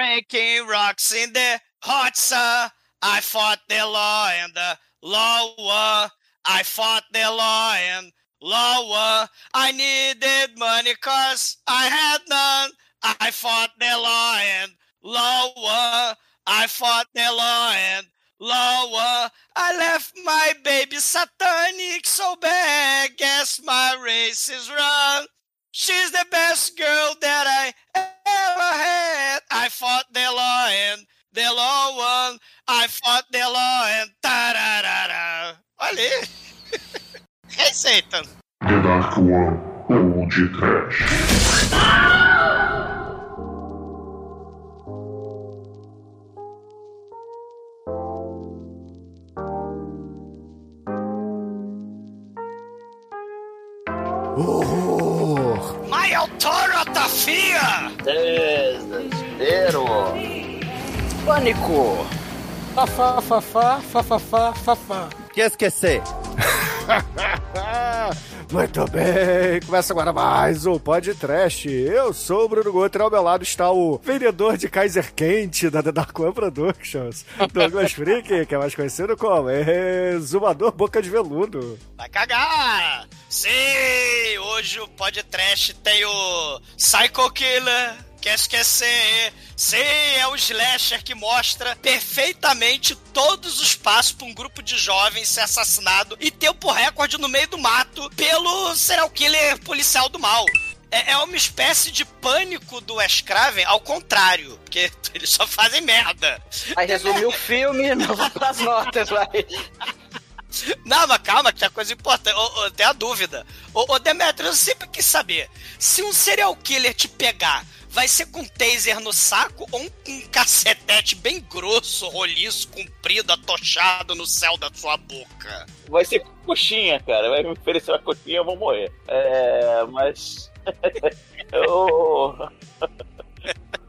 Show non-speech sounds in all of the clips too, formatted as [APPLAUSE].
breaking rocks in the hot sun. I fought the law and the law. I fought the law and law. I needed money cause I had none. I fought the law and law. I fought the law and law. I left my baby satanic so bad. Guess my race is run. She's the best girl that I ever had. I fought the law and the law won. I fought the law and tararara. Olha aí. [LAUGHS] Receita. The Dark One ou de Trash. Horror! Mas Toro tá fia! Desespero. Pânico! Fafá, fafá, fafafá, fafá. Que esquecer? [LAUGHS] Muito bem, começa agora mais um Podcast. Eu sou o Bruno Guter, ao meu lado está o vendedor de Kaiser Quente da The Dark One Productions, [LAUGHS] Douglas Freak, que é mais conhecido como Exumador Boca de Veludo. Vai cagar! Sim! Hoje o podcast tem o Psycho Killer. Quer esquecer? Sim, é o slasher que mostra perfeitamente todos os passos para um grupo de jovens ser assassinado e tempo recorde no meio do mato pelo serial killer policial do mal. É, é uma espécie de pânico do Wes Craven, ao contrário, porque [LAUGHS] eles só fazem merda. Aí resumiu o filme, não vou pras notas, vai. Não, mas calma, que tem uma coisa importante. Ô, ô, tem a dúvida. Ô, ô Demetrio, eu sempre quis saber: se um serial killer te pegar, vai ser com taser no saco ou um, um cacetete bem grosso, roliço, comprido, atochado no céu da sua boca? Vai ser com coxinha, cara. Vai me oferecer uma coxinha, eu vou morrer. É, mas. [LAUGHS] eu. [LAUGHS]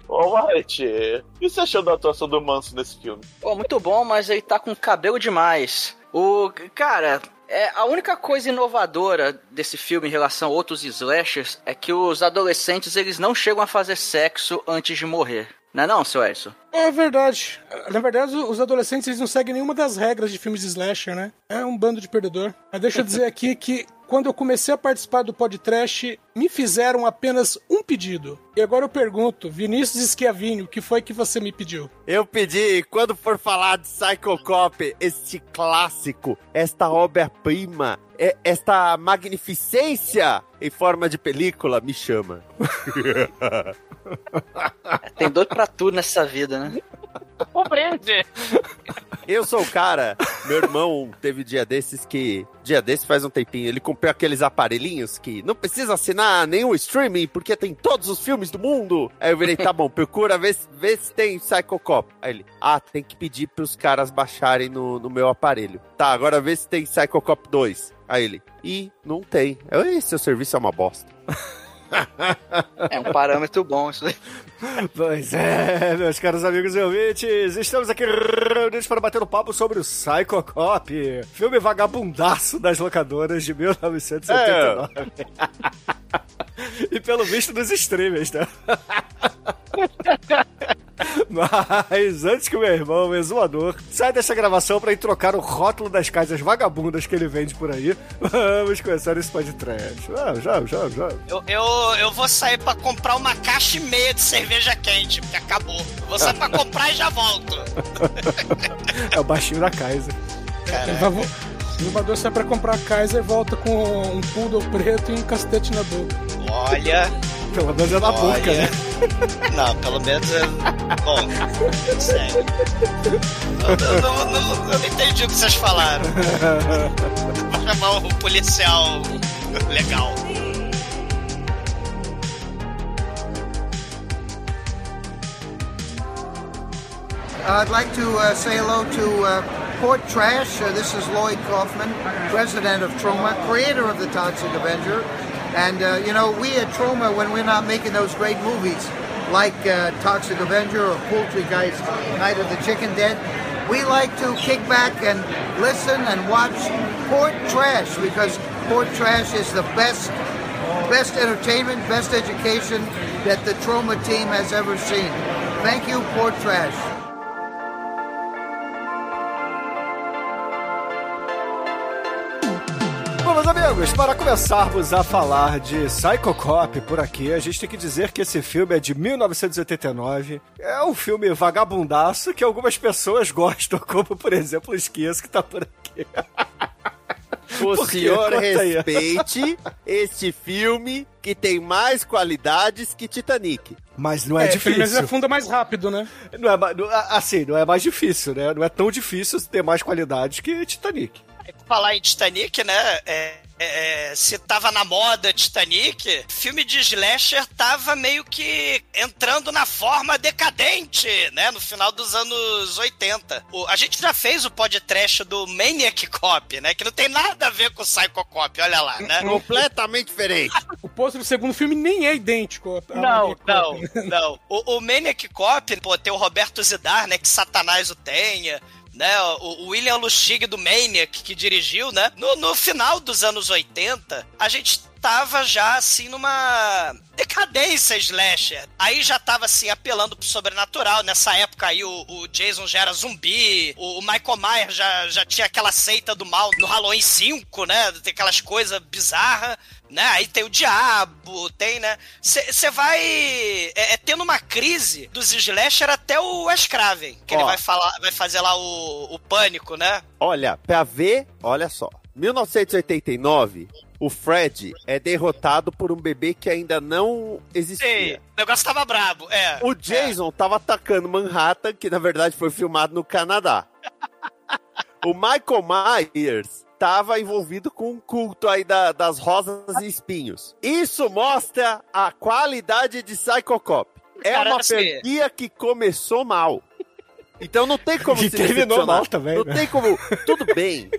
Ô, White, o que você achou da atuação do Manso nesse filme? Pô, muito bom, mas ele tá com cabelo demais. O. Cara. É, a única coisa inovadora desse filme em relação a outros slashers é que os adolescentes eles não chegam a fazer sexo antes de morrer. Não é não, seu Edson? É verdade. Na verdade, os adolescentes eles não seguem nenhuma das regras de filmes de slasher, né? É um bando de perdedor. Mas deixa eu dizer aqui que quando eu comecei a participar do podcast, me fizeram apenas um pedido. E agora eu pergunto, Vinícius Schiavini, o que foi que você me pediu? Eu pedi, quando for falar de Psycho Cop, este clássico, esta obra-prima, e- esta magnificência em forma de película, me chama. [LAUGHS] Tem dor pra tudo nessa vida, né? Compreende? [LAUGHS] Eu sou o cara, meu irmão teve dia desses que. Dia desse faz um tempinho, ele comprou aqueles aparelhinhos que não precisa assinar nenhum streaming, porque tem todos os filmes do mundo. Aí eu virei, tá bom, procura se- vê se tem Psycho Cop. Aí ele, ah, tem que pedir pros caras baixarem no, no meu aparelho. Tá, agora vê se tem Psycho Cop 2. Aí ele, ih, não tem. Eu, "Ih, seu serviço é uma bosta. É um parâmetro bom isso daí. Pois é, meus caros amigos e ouvintes, estamos aqui reunidos para bater um papo sobre o Psycho Cop, filme vagabundaço das locadoras de 1979. [LAUGHS] e pelo visto dos streamers, né? [LAUGHS] [LAUGHS] Mas antes que o meu irmão, o exumador, saia dessa gravação para ir trocar o rótulo das casas vagabundas que ele vende por aí, [LAUGHS] vamos começar esse podcast. Ah, já, já, já. Eu, eu, eu vou sair pra comprar uma caixa e meia de cerveja quente, porque acabou. Eu vou sair pra [LAUGHS] comprar e já volto. É o baixinho da Kaiser. O Zumbador sai pra comprar Kaiser e volta com um poodle preto e um castete na boca. Olha. Pelo menos é na boca, olha. né? [LAUGHS] Não, pelo menos é. Bom, segue. Eu, não- não- eu não entendi o que vocês falaram. Vou chamar o policial legal. I'd like to uh, say hello to uh, Port Trash. Uh, this is Lloyd Kaufman, president of Troma, creator of the Toxic Avenger. And, uh, you know, we at Troma, when we're not making those great movies like uh, Toxic Avenger or Poultry Guys Night of the Chicken Dead, we like to kick back and listen and watch Port Trash because Port Trash is the best best entertainment, best education that the Troma team has ever seen. Thank you, Port Trash. Amigos, para começarmos a falar de Psycho Cop por aqui, a gente tem que dizer que esse filme é de 1989. É um filme vagabundaço que algumas pessoas gostam, como por exemplo o Esquias que tá por aqui. O senhor respeite este filme que tem mais qualidades que Titanic. Mas não é, Mas difícil. afunda mais rápido, né? Não é, assim, não é mais difícil, né? Não é tão difícil ter mais qualidades que Titanic. Falar em Titanic, né? é, é, se tava na moda Titanic, filme de slasher tava meio que entrando na forma decadente, né? No final dos anos 80. O- a gente já fez o podcast do Maniac Cop, né? Que não tem nada a ver com o Psycho Cop, olha lá, né? [LAUGHS] Completamente diferente. O pôster do segundo filme nem é idêntico. Não, não, [LAUGHS] não. O, o Maniac Cop, pô, tem o Roberto Zidar, né? Que Satanás o tenha. Né, o William Lustig do Maniac, que dirigiu, né? No, no final dos anos 80, a gente tava já, assim, numa decadência slasher. Aí já tava, assim, apelando pro sobrenatural. Nessa época aí, o, o Jason já era zumbi, o, o Michael Myers já, já tinha aquela seita do mal no Halloween 5, né? Tem aquelas coisas bizarras né? Aí tem o diabo, tem, né? Você vai é, é, tendo uma crise dos slasher até o Wes Craven, que ele Ó. vai falar, vai fazer lá o, o pânico, né? Olha, pra ver, olha só. 1989, o Fred é derrotado por um bebê que ainda não existia. o negócio tava brabo, é. O Jason tava atacando Manhattan, que na verdade foi filmado no Canadá. [LAUGHS] o Michael Myers estava envolvido com um culto aí da- das rosas e espinhos. Isso mostra a qualidade de Psycho Cop. É Cara, uma assim- franquia que começou mal. Então não tem como [LAUGHS] E se terminou mal também, Não né? tem como... Tudo bem.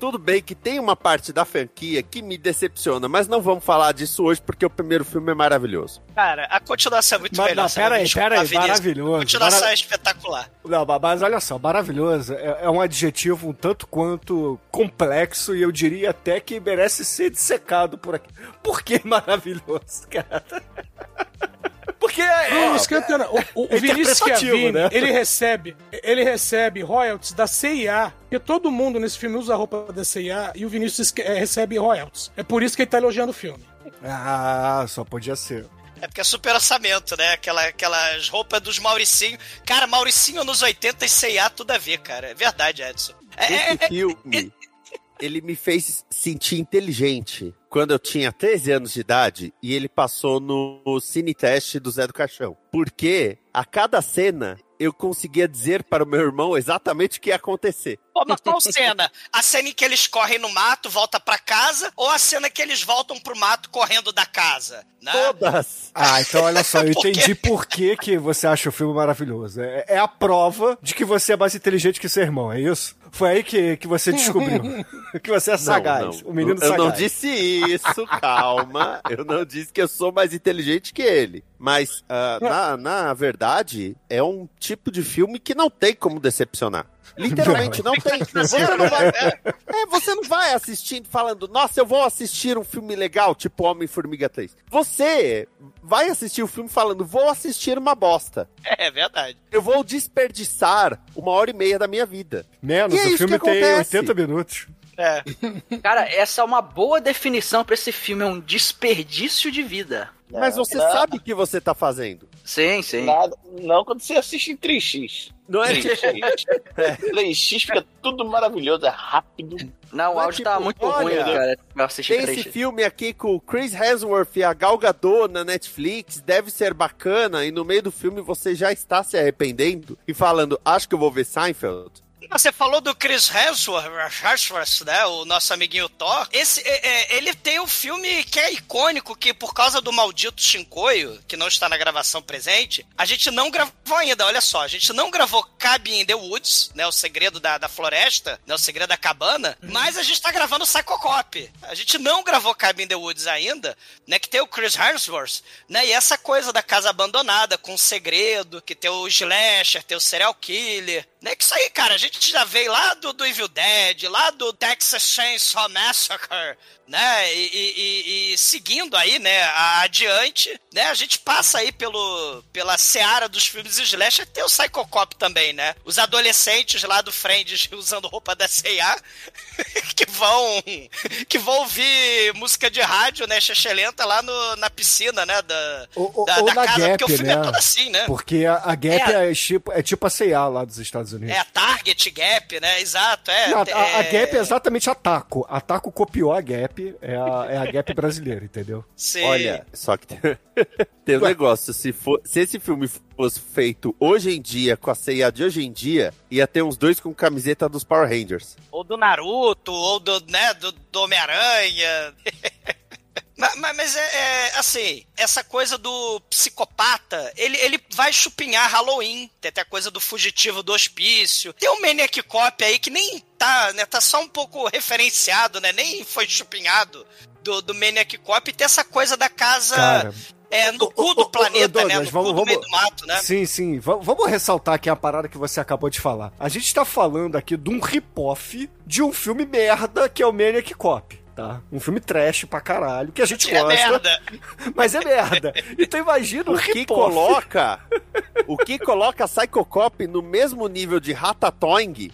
Tudo bem que tem uma parte da franquia que me decepciona, mas não vamos falar disso hoje porque o primeiro filme é maravilhoso. Cara, a continuação é muito Mas, melhor. não, sabe? pera aí, Desculpa, pera aí, Vinícius. maravilhoso. A continuação Mara- é espetacular. Não, mas- mas olha só, maravilhoso é, é um adjetivo um tanto quanto complexo e eu diria até que merece ser dissecado por aqui. Por que maravilhoso, cara? [LAUGHS] Porque é, Não, esquenta, não. O, o, o É Vinícius interpretativo, Schiavini, né? ele recebe, ele recebe royalties da CIA, porque todo mundo nesse filme usa a roupa da CIA e o Vinícius recebe royalties. É por isso que ele tá elogiando o filme. Ah, só podia ser. É porque é super orçamento, né? Aquela, aquelas roupas dos Mauricinho. Cara, Mauricinho nos 80 e C&A tudo a ver, cara. É verdade, Edson. É, é, Esse filme, ele me fez sentir inteligente quando eu tinha 13 anos de idade e ele passou no Cine Teste do Zé do Caixão. Porque a cada cena eu conseguia dizer para o meu irmão exatamente o que ia acontecer. Pô, mas qual cena? A cena em que eles correm no mato, volta pra casa, ou a cena que eles voltam pro mato correndo da casa? Né? Todas! Ah, então olha só, eu [LAUGHS] entendi por que, que você acha o filme maravilhoso. É, é a prova de que você é mais inteligente que seu irmão, é isso? Foi aí que, que você descobriu. [LAUGHS] que você é sagaz. Não, O menino eu sagaz. não disse isso, calma. Eu não disse que eu sou mais inteligente que ele. Mas, ah, na, na verdade, é um tipo de filme que não tem como decepcionar. Literalmente, não tem. [LAUGHS] Você não vai, [LAUGHS] é, você não vai assistindo falando, nossa, eu vou assistir um filme legal, tipo Homem-Formiga 3. Você vai assistir o filme falando, vou assistir uma bosta. É verdade. Eu vou desperdiçar uma hora e meia da minha vida. Menos, E é o isso filme que tem acontece. 80 minutos. É. [LAUGHS] Cara, essa é uma boa definição pra esse filme, é um desperdício de vida. Mas você não. sabe o que você tá fazendo. Sim, sim. Nada, não quando você assiste em 3x. Não é? 3x. 3x fica tudo maravilhoso, é rápido. Não, o áudio tipo, tá muito olha, ruim, cara, pra assistir Tem esse 3 filme aqui com o Chris Hemsworth e a Gal Gadot na Netflix, deve ser bacana, e no meio do filme você já está se arrependendo e falando, acho que eu vou ver Seinfeld. Você falou do Chris Hemsworth, né? O nosso amiguinho Thor. Esse, é, é, ele tem um filme que é icônico, que por causa do maldito Shinkoio, que não está na gravação presente, a gente não gravou ainda, olha só. A gente não gravou Cabin in the Woods, né? O segredo da, da floresta, né? O segredo da cabana. Mas a gente tá gravando Psycho Cop. A gente não gravou Cabin in the Woods ainda, né? Que tem o Chris Hemsworth, né? E essa coisa da casa abandonada, com o segredo, que tem o slasher, tem o serial killer, né? Que isso aí, cara, a gente já veio lá do, do Evil Dead, lá do Texas Chainsaw Massacre, né? E, e- e- seguindo aí, né, a- adiante, né? A gente passa aí pelo, pela seara dos filmes slasher, tem o Psycho Cop também, né? Os adolescentes lá do Friends [LAUGHS] usando roupa da C&A [LAUGHS] que vão que vão ouvir música de rádio, né, chechelenta lá no, na piscina, né, da, Ou, da, ou da na casa, Gap, porque o filme né? é todo assim, né? Porque a, a Gap É. é, tipo, é tipo a C&A lá dos Estados Unidos. É a Target Gap, né? Exato, é. Não, a, a- a é- Gap é exatamente a Taco. A Taco copiou a Gap, é a, é a Gap brasileira, entendeu? Sim. Olha, só que tem, [LAUGHS] um negócio. Se, for, se esse filme fosse feito hoje em dia, com a ceia de hoje em dia, ia ter uns dois com camiseta dos Power Rangers. Ou do Naruto, ou do, né, do, do Homem-Aranha. [LAUGHS] mas mas- é, é, assim, essa coisa do psicopata, ele, ele vai chupinhar Halloween. Tem até a coisa do fugitivo do hospício. Tem o Maniac Cop aí que nem tá, né? Tá só um pouco referenciado, né? Nem foi chupinhado do, do Maniac Cop. E tem essa coisa da casa Cara, é, no cu do ô, planeta, ô, né? No Douglas, cu vamos- do meio vamos- do mato, né? Sim, sim. Va- vamos ressaltar aqui a parada que você acabou de falar. A gente tá falando aqui de um rip-off de um filme merda que é o Maniac Cop. Tá? Um filme trash pra caralho, que a gente É gosta, merda. [LAUGHS] mas é merda. Então imagina um O que coloca. o que coloca Psycho Cop no mesmo nível de Ratatouille,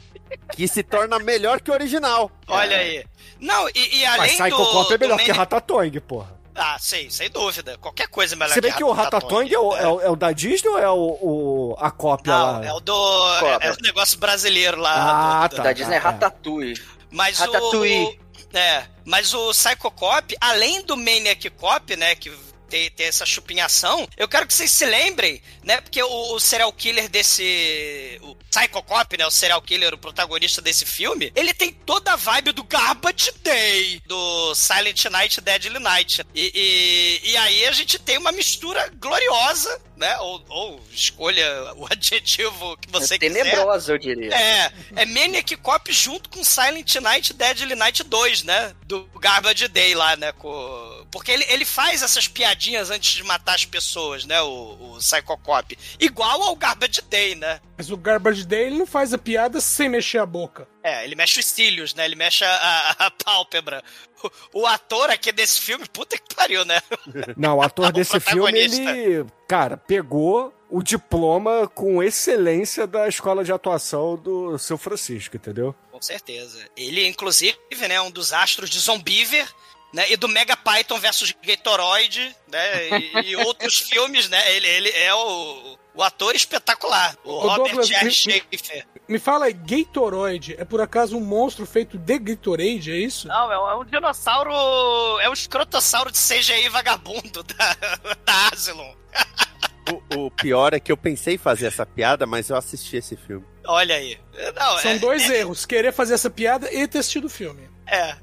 que se torna melhor que o original. Olha aí. Não, e, e além Mas Psycho do, Cop é melhor do que Maniac- Ratatouille, porra. Ah, sei, sem dúvida. Qualquer coisa é melhor Você vê que o Ratatouille é o, é, o, é o da Disney ou é o, o- a cópia Não, lá? é o do. É, é o negócio brasileiro lá. Ah, do- tá. da Disney é tá, Ratatouille. Mas Ratatouille. o. É, mas o Psycho Cop, além do Maniac Cop, né, que tem, essa chupinhação, eu quero que vocês se lembrem, né, porque o, o serial killer desse... O Psycho Cop, né, o serial killer, o protagonista desse filme, ele tem toda a vibe do Garbage Day, do Silent Night, Deadly Night. E, e, e aí a gente tem uma mistura gloriosa, né, ou, ou escolha o [LAUGHS] adjetivo que você é quiser. tenebrosa, eu diria. É, é Maniac Cop junto com Silent Night Deadly Night 2, né? Do Garbage Day lá, né? Com... Porque ele, ele faz essas piadinhas antes de matar as pessoas, né? O, o Psycho Cop. Igual ao Garbage Day, né? Mas o Garbage Day ele não faz a piada sem mexer a boca. É, ele mexe os cílios, né? Ele mexe a, a, a pálpebra. O, o ator aqui desse filme, puta que pariu, né? [LAUGHS] Não, o ator [LAUGHS] O desse filme, ele, cara, pegou o diploma com excelência da escola de atuação do seu Francisco, entendeu? Com certeza. Ele, inclusive, né, é um dos astros de Zombiver, né, e do Mega Python versus Gatoroid, né, e, e [LAUGHS] outros filmes, né, ele, ele é o, o ator espetacular, o Ô, Robert Douglas, J. Schaefer. Me fala aí, Gatoroid é por acaso um monstro feito de Gatorade, é isso? Não, é um, é um dinossauro, é um escrotossauro de CGI vagabundo da, [LAUGHS] da Asylum. [LAUGHS] O, o pior é que eu pensei em fazer essa piada, mas eu assisti esse filme. Olha aí. Não, São é- dois erros, querer fazer essa piada e ter assistido o filme. É.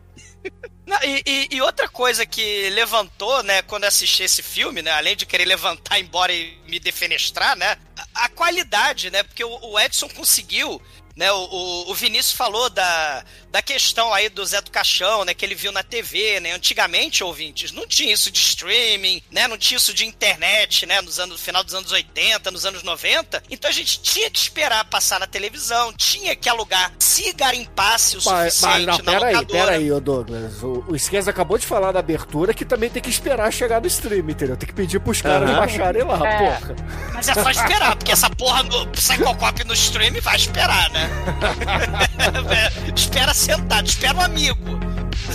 Não, e, e- e outra coisa que levantou, né, quando assisti esse filme, né, além de querer levantar embora e me defenestrar, né, a, a qualidade, né, porque o, o Edson conseguiu, né, o- o Vinícius falou da, da questão aí do Zé do Caixão, né, que ele viu na TV, né, antigamente, ouvintes, não tinha isso de streaming, né, não tinha isso de internet, né, nos anos, no final dos anos 80, nos anos 90, então a gente tinha que esperar passar na televisão, tinha que alugar, se garimpasse o Mas, suficiente mas não, na peraí, locadora. peraí, ô Douglas. O, o acabou de falar da abertura que também tem que esperar chegar no stream, entendeu? Tem que pedir pros caras Aham. baixarem lá, É. porra. Mas é só esperar, porque essa porra no Psychocop no stream vai esperar, né? [LAUGHS] [LAUGHS] É, espera sentado, espera um amigo.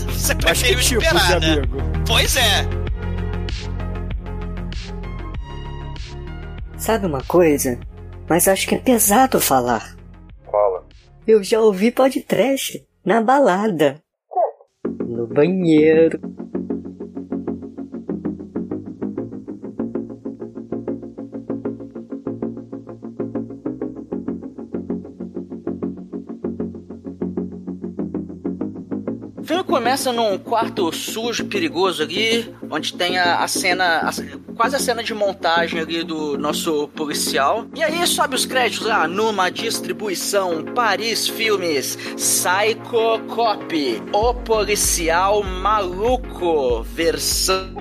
Você Mas que preferiu tipo esperar, de né? amigo? Pois é. Sabe uma coisa? Mas acho que é pesado falar. Fala. Eu já ouvi podcast na balada. No banheiro. Começa num quarto sujo, perigoso ali, onde tem a, a cena, a- quase a cena de montagem ali do nosso policial. E aí sobe os créditos lá, numa distribuição Paris Filmes, Psycho Cop, o policial maluco, versão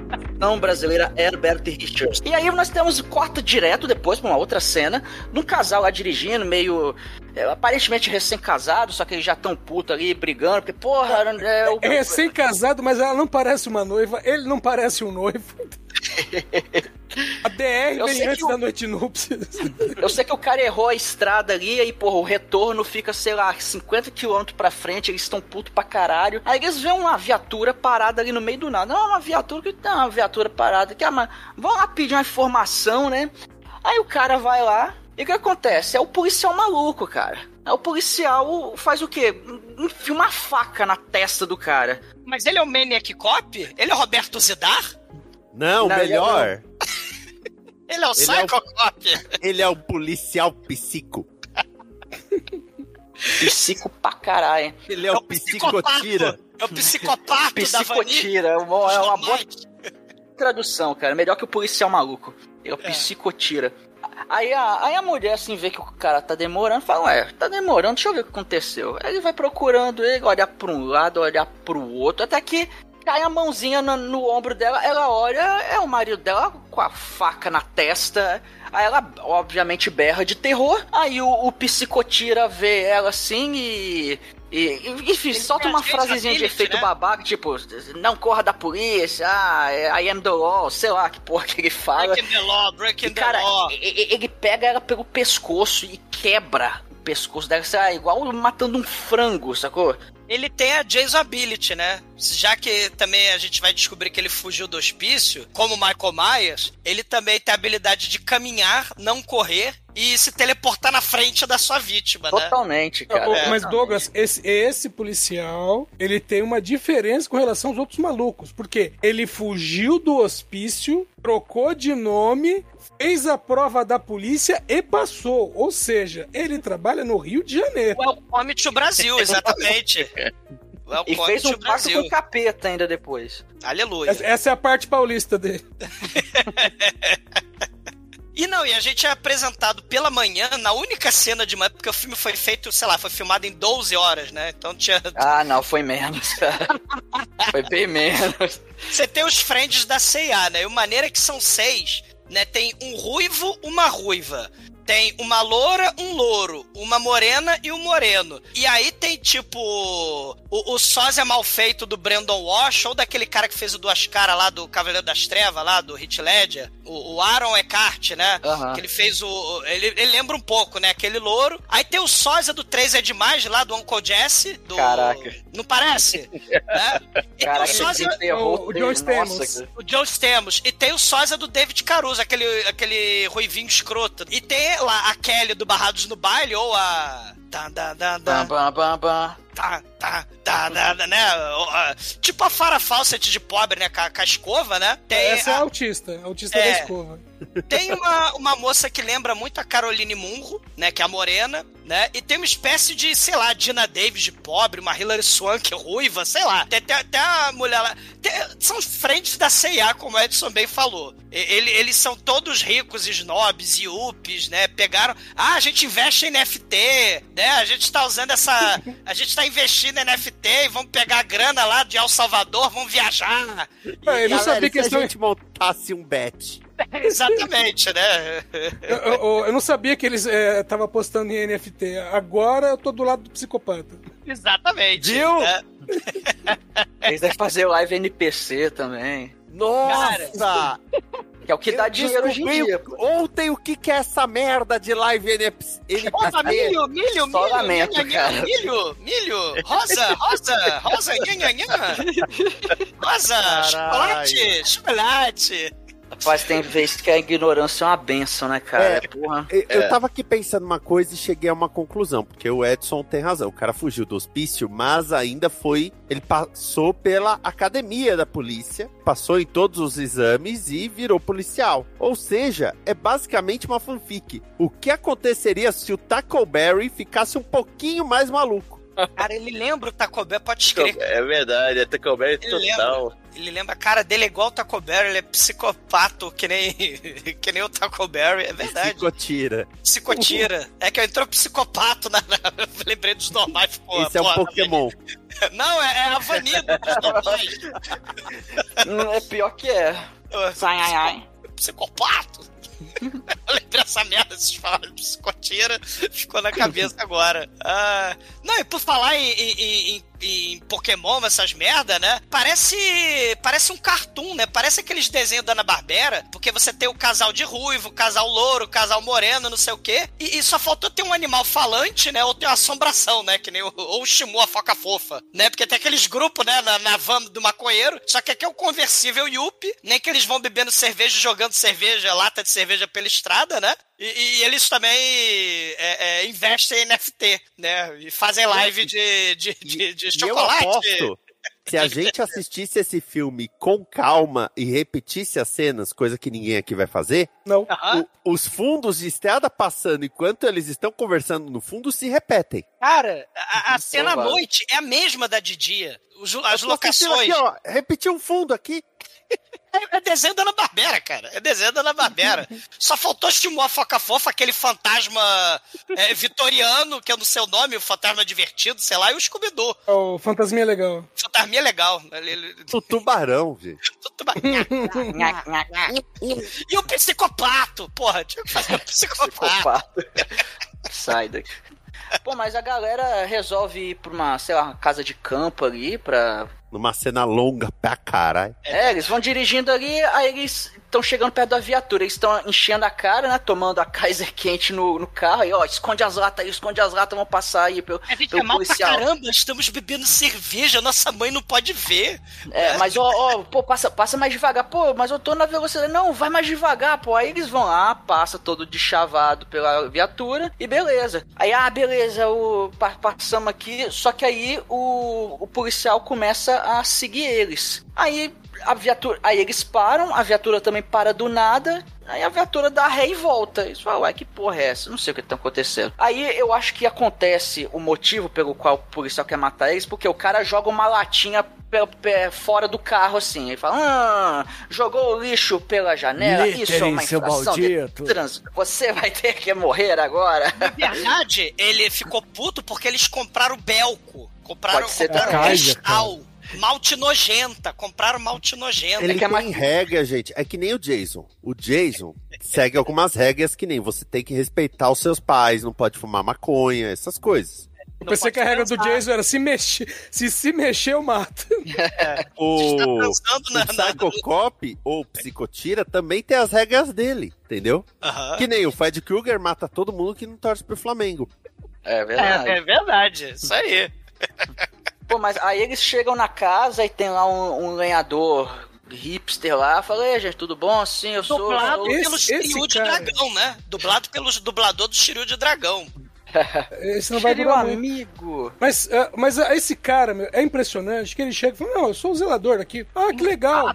[LAUGHS] versão brasileira Herbert Richards. E aí nós temos corta direto depois pra uma outra cena, de um casal lá dirigindo, meio é, aparentemente recém-casado, só que eles já tão puto ali brigando, porque porra, é, o... É recém-casado, mas ela não parece uma noiva, ele não parece um noivo. A DR Eu vem sei antes que o- da noite núpcias. [LAUGHS] Eu sei que o cara errou a estrada ali e, porra, o retorno fica, sei lá, 50 km pra frente, eles estão putos pra caralho. Aí eles vêem uma viatura parada ali no meio do nada. Não, uma viatura que tá uma viatura parada aqui, ah, mas vamos lá pedir uma informação, né? Aí o cara vai lá, e o que acontece? É o policial maluco, cara. É o policial faz o quê? Enfia uma faca na testa do cara. Mas ele é o Maniac Cop? Ele é o Roberto Zidar? Não, Não, melhor. [LAUGHS] Ele é o Ele é o-? Ele é um policial psico. [LAUGHS] Psico pra caralho. Ele é o psicotira. É o psicopata. Psicotira. É uma, é uma boa tradução, cara. Melhor que o policial maluco. Ele é o É. psicotira. Aí a, aí a mulher, assim, vê que o cara tá demorando, fala, ué, tá demorando, deixa eu ver o que aconteceu. Aí ele vai procurando ele, olhar pra um lado, olhar pro outro, até que cai a mãozinha no, no ombro dela, ela olha, é o marido dela com a faca na testa. Aí ela, obviamente, berra de terror. Aí o, o psicotira vê ela assim e. E, enfim, solta uma frasezinha de efeito né? babaca, tipo, não corra da polícia, ah, I am the law, sei lá que porra que ele fala. Breaking the law, breaking E, the cara, law. ele pega ela pelo pescoço e quebra o pescoço dela, sei lá, igual matando um frango, sacou? Ele tem a Jason Ability, né? Já que também a gente vai descobrir que ele fugiu do hospício, como o Michael Myers, ele também tem a habilidade de caminhar, não correr e se teleportar na frente da sua vítima, né? Totalmente, cara. Ô, É. Mas, Douglas, esse, esse policial, ele tem uma diferença com relação aos outros malucos. Porque ele fugiu do hospício, trocou de nome, fez a prova da polícia e passou. Ou seja, ele trabalha no Rio de Janeiro. Welcome to Brasil, exatamente. Welcome E fez um to pacto com o capeta ainda depois. Aleluia. Essa, essa é a parte paulista dele. [LAUGHS] E não, e a gente é apresentado pela manhã, na única cena de manhã, porque o filme foi feito, sei lá, foi filmado em 12 horas, né? Então tinha. [LAUGHS] Ah, não, foi menos, cara. foi bem menos. Você tem os friends da CIA, né? E o maneira é que são seis, né? Tem um ruivo, uma ruiva. Tem uma loura, um louro, uma morena e um moreno. E aí tem, tipo, o, o sósia mal feito do Brandon Walsh, ou daquele cara que fez o Duas Caras lá do Cavaleiro das Trevas, lá do Hit Ledger, o, o Aaron Eckhart, né? Que ele fez o. Ele, ele lembra um pouco, né? Aquele louro. Aí tem o sósia do 3 é demais, lá do Uncle Jesse. Do... Caraca. Não parece? [LAUGHS] né? E tem Caraca, o sósia. o- o John Stamos. O Joe Stamos. E tem o sósia do David Caruso, aquele, aquele ruivinho escroto. E tem lá a Kelly do Barrados no Baile, ou a. Tá, da, da, da, Bam, bam, bam, bam. tá, tá, tá, da, né? Tipo a Farah Fawcett de pobre, né? Com a, com a escova, né? Tem, Essa é a- autista, autista É. da escova. Tem uma, uma moça que lembra muito a Caroline Munro, né? Que é a morena, né? E tem uma espécie de, sei lá, Dina Davis de pobre, uma Hilary Swank ruiva, sei lá. Tem até a mulher lá. Tem- são frentes da CIA, como o Edson bem falou. E- ele- eles são todos ricos, snobs e upes, né? Pegaram. Ah, a gente investe em NFT, né? A gente tá usando essa. A gente tá investindo em NFT e vamos pegar a grana lá de El Salvador, vamos viajar. Ah, eu não Galera, sabia e que se a gente montasse um bet. [LAUGHS] Exatamente, né? eu, eu- eu não sabia que eles estavam apostando em NFT. Agora eu tô do lado do psicopata. Exatamente. Viu? né? [LAUGHS] Eles devem fazer live NPC também. Nossa! Que é o que dá Eu dinheiro hoje em dia. Ontem o que, que é essa merda de live NPC? Opa, milho, milho, Só milho, lamento, cara. milho, milho, rosa, rosa, rosa, nhanha. [LAUGHS] rosa, Caralho. chocolate, chocolate. Rapaz, tem vezes que a ignorância é uma benção, né, cara? É. Porra. Eu, eu tava aqui pensando uma coisa e cheguei a uma conclusão, porque o Edson tem razão. O cara fugiu do hospício, mas ainda foi. Ele passou pela academia da polícia, passou em todos os exames e virou policial. Ou seja, é basicamente uma fanfic. O que aconteceria se o Tackleberry ficasse um pouquinho mais maluco? Cara, ele lembra o Taco Bell, pode escrever. É verdade, é Taco Bell Ele total. Ele lembra, a cara dele é igual o Taco Bell, ele é psicopato, que nem, [LAUGHS] que nem o Taco Bell, é verdade. Psicotira. Psicotira. É que entrou psicopato na. na- eu lembrei dos normais, pô. Esse é um Pokémon. [LAUGHS] Não, é, é a Vanilla dos normais. Hum, É pior que é. Ai, ai, ai. Psicopato. Eu [LAUGHS] lembrei essa merda, vocês falaram de psicoteira, ficou na cabeça agora. Ah, não, e por falar em, em- em- em Pokémon, essas merda, né? Parece parece um cartoon, né? Parece aqueles desenhos da Ana-Barbera, porque você tem o casal de ruivo, o casal louro, o casal moreno, não sei o quê, e, e só faltou ter um animal falante, né? Ou ter uma assombração, né? Que nem o, ou o Shimu, a foca fofa, né? Porque tem aqueles grupos, né? Na, na van do maconheiro, só que aqui é o conversível Yuppie, nem que eles vão bebendo cerveja, jogando cerveja, lata de cerveja pela estrada, né? E, e eles também é, é, investem em NFT, né? E fazem live de, de, de, de E eu chocolate. aposto, se a gente assistisse esse filme com calma e repetisse as cenas, coisa que ninguém aqui vai fazer, Não. O- os fundos de estrada passando enquanto eles estão conversando no fundo se repetem. Cara, a, a cena à noite é a mesma da de dia. Os- as locações. Aqui, ó, repetir um fundo aqui. É, é desenho da Ana Barbera, cara. É desenho da Ana Barbera. Só faltou estimular a Foca Fofa, aquele fantasma é, vitoriano, que eu não sei o nome, o fantasma divertido, sei lá, e o Scooby-Doo. O fantasminha é legal. Fantasminha é legal. Ele- ele- O tubarão, [LAUGHS] gente. tudo bem. E o psicopato? Porra, tinha que fazer o psicopato. Sai daqui. Pô, mas a galera resolve ir pra uma, sei lá, uma casa de campo ali pra. Numa cena longa pra caralho. É, eles vão dirigindo ali, aí eles estão chegando perto da viatura, eles estão enchendo a cara, né? Tomando a Kaiser quente no, no carro, aí, ó, esconde as latas aí, esconde as latas, vão passar aí pelo, A gente pelo é mal pra policial. caramba, estamos bebendo cerveja, nossa mãe não pode ver. É, mas ó, ó, pô, passa, passa mais devagar. Pô, mas eu tô na velocidade. Não, vai mais devagar, pô. Aí eles vão lá, passa todo de chavado pela viatura e beleza. Aí, ah, beleza, o, pa- passamos aqui. Só que aí o, o policial começa a seguir eles. Aí a viatura. Aí eles param, a viatura também para do nada. Aí a viatura dá ré e volta. Eles falam, uai, que porra é essa? Não sei o que tá acontecendo. Aí eu acho que acontece o motivo pelo qual o policial quer matar eles, porque o cara joga uma latinha fora do carro, assim. Ele fala, ah, jogou o lixo pela janela, isso é uma infração de maldito." trânsito. Você vai ter que morrer agora. Na verdade, ele ficou puto porque eles compraram Belco. Compraram, Pode ser compraram também. Cristal. Malte nojenta. Compraram malte nojenta. Ele que é tem mais- regra, gente. É que nem o Jason. O Jason segue algumas regras que nem você tem que respeitar os seus pais, não pode fumar maconha, essas coisas. Eu pensei que a regra do Jason era se mexer. Se se mexer, eu mato. [LAUGHS] O, Pensando na, o na, Psychocop ou Psicotira também tem as regras dele, entendeu? Aham. Que nem o Fred Krueger mata todo mundo que não torce pro Flamengo. É verdade. É, é verdade, isso aí. [LAUGHS] Pô, mas aí eles chegam na casa e tem lá um, um lenhador hipster lá. Fala, ei, gente, tudo bom? Sim, eu sou. Dublado sou... Pelo Shiryu de cara. Dragão, né? Dublado pelo dublador do Shiryu de Dragão. [LAUGHS] Esse não vai Meu durar muito. amigo. Mas, ah, mas ah, esse cara, meu, é impressionante que ele chega e fala: Não, eu sou o zelador aqui. Ah, que legal.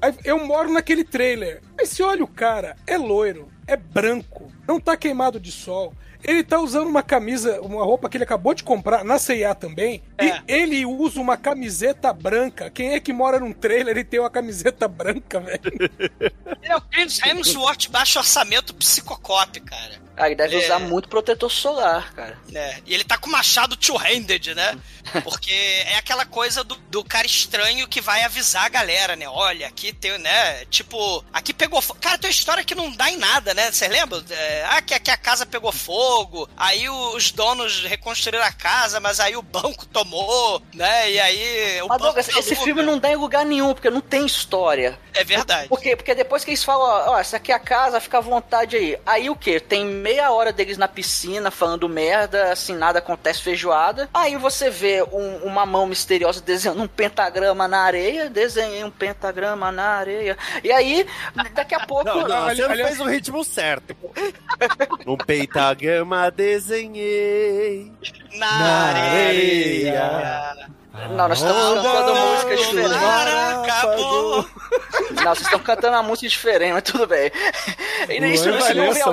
Aí eu moro naquele trailer. Aí você olha o cara, é loiro, é branco, não tá queimado de sol. Ele tá usando uma camisa, uma roupa que ele acabou de comprar na C&A também. É. E ele usa uma camiseta branca. Quem é que mora num trailer e tem uma camiseta branca, velho? Ele [LAUGHS] é o Chris Hemsworth baixo orçamento psicocop, cara. Ah, ele deve É. usar muito protetor solar, cara. É, e ele tá com o machado two-handed, né? [LAUGHS] Porque é aquela coisa do, do cara estranho que vai avisar a galera, né? Olha, aqui tem, né? Tipo, aqui pegou fogo. Cara, tem uma história que não dá em nada, né? Vocês lembram? É, ah, que aqui a casa pegou fogo, aí os donos reconstruíram a casa, mas aí o banco tomou, né? E aí. O Mas, banco Douglas, esse filme não dá em lugar nenhum, porque não tem história. É verdade. Por quê? Porque depois que eles falam, ó, ó, essa aqui é a casa, fica à vontade aí. Aí o quê? Tem meia hora deles na piscina falando merda, assim, nada acontece feijoada. Aí você vê um- uma mão misteriosa desenhando um pentagrama na areia, desenhei um pentagrama na areia. E aí, daqui a pouco. Não, não, não aliás- fez o ritmo certo. um pentagrama desenhei. Na, Na areia. Não, nós estamos cantando música diferente. Para, acabou. Não, vocês estão cantando uma música diferente, mas tudo bem. Isso, Não é isso não,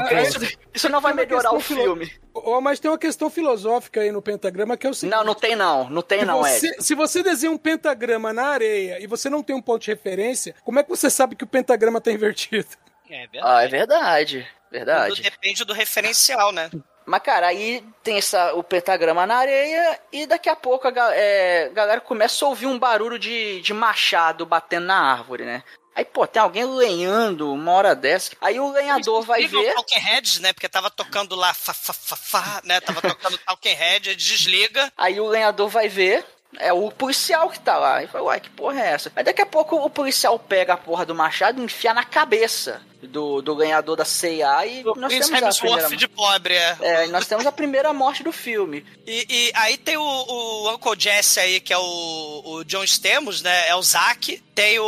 vai- isso- isso não vai melhorar o filo- filme. Oh, mas tem uma questão filosófica aí no pentagrama que é o seguinte. Não, não tem não. Não tem Se não, você, Ed. se você desenha um pentagrama na areia e você não tem um ponto de referência, como é que você sabe que o pentagrama tá invertido? É Ah, é verdade. verdade. Tudo Verdade. depende do referencial, né? Mas, cara, aí tem essa, o pentagrama na areia e daqui a pouco a é, galera começa a ouvir um barulho de, de machado batendo na árvore, né? Aí, pô, tem alguém lenhando uma hora dessa. Aí o lenhador vai ver. Talking Heads, né? Porque tava tocando lá, fa, fa, fa, fa, né? Tava tocando Talking Head, desliga. Aí o lenhador vai ver. É o policial que tá lá. E fala, uai, que porra é essa? Aí daqui a pouco o policial pega a porra do machado e enfia na cabeça do, do lenhador da CIA e O nós temos a primeira... De pobre, é. É, e nós temos a primeira morte do filme. E, e aí tem o, o Uncle Jesse aí, que é o, o John Stamos, né? É o Zack. Tem o,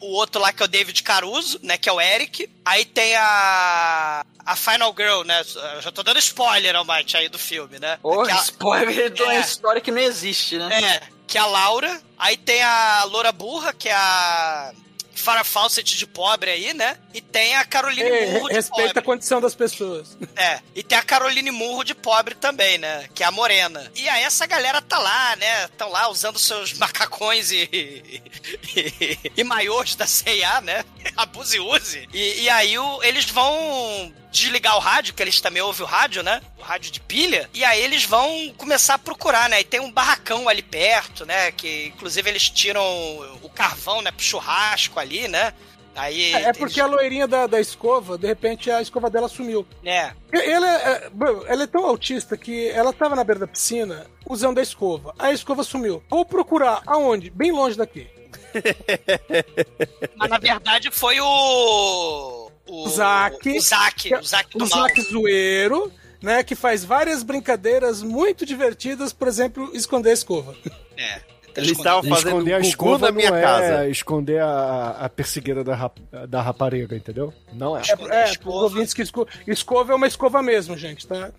o outro lá, que é o David Caruso, né? Que é o Eric. Aí tem a... A Final Girl, né? Eu já tô dando spoiler, Almighty, aí do filme, né? Que a- spoiler de uma É. história que não existe, né? É, que é a Laura. Aí tem a Loura Burra, que é a Farah Fawcett de pobre aí, né? E tem a Caroline Ei, Murro de respeita a pobre. condição das pessoas. É, e tem a Caroline Murro de pobre também, né? Que é a morena. E aí essa galera tá lá, né? Estão lá usando seus macacões e, e, e maiôs da CIA, né? [LAUGHS] Abuse e use. E, e aí o- eles vão desligar o rádio, que eles também ouvem o rádio, né? O rádio de pilha. E aí eles vão começar a procurar, né? E tem um barracão ali perto, né? Que inclusive eles tiram o carvão, né? Pro churrasco ali, né? Aí, É porque a loirinha da, da escova, de repente a escova dela sumiu. É. Ela é, ela é tão autista que ela tava na beira da piscina usando a escova. A escova sumiu. Vou procurar aonde? Bem longe daqui. [LAUGHS] Mas na verdade foi o. O Zack. O Zack. O Zack do o. Zack zoeiro, né? Que faz várias brincadeiras muito divertidas, por exemplo, esconder a escova. É. Eles estavam fazendo esconder a um escova na minha não é casa. esconder a, a persegueira da, rap- da rapariga, entendeu? Não é. É, é pros ouvintes que esco- escova é uma escova mesmo, gente, tá?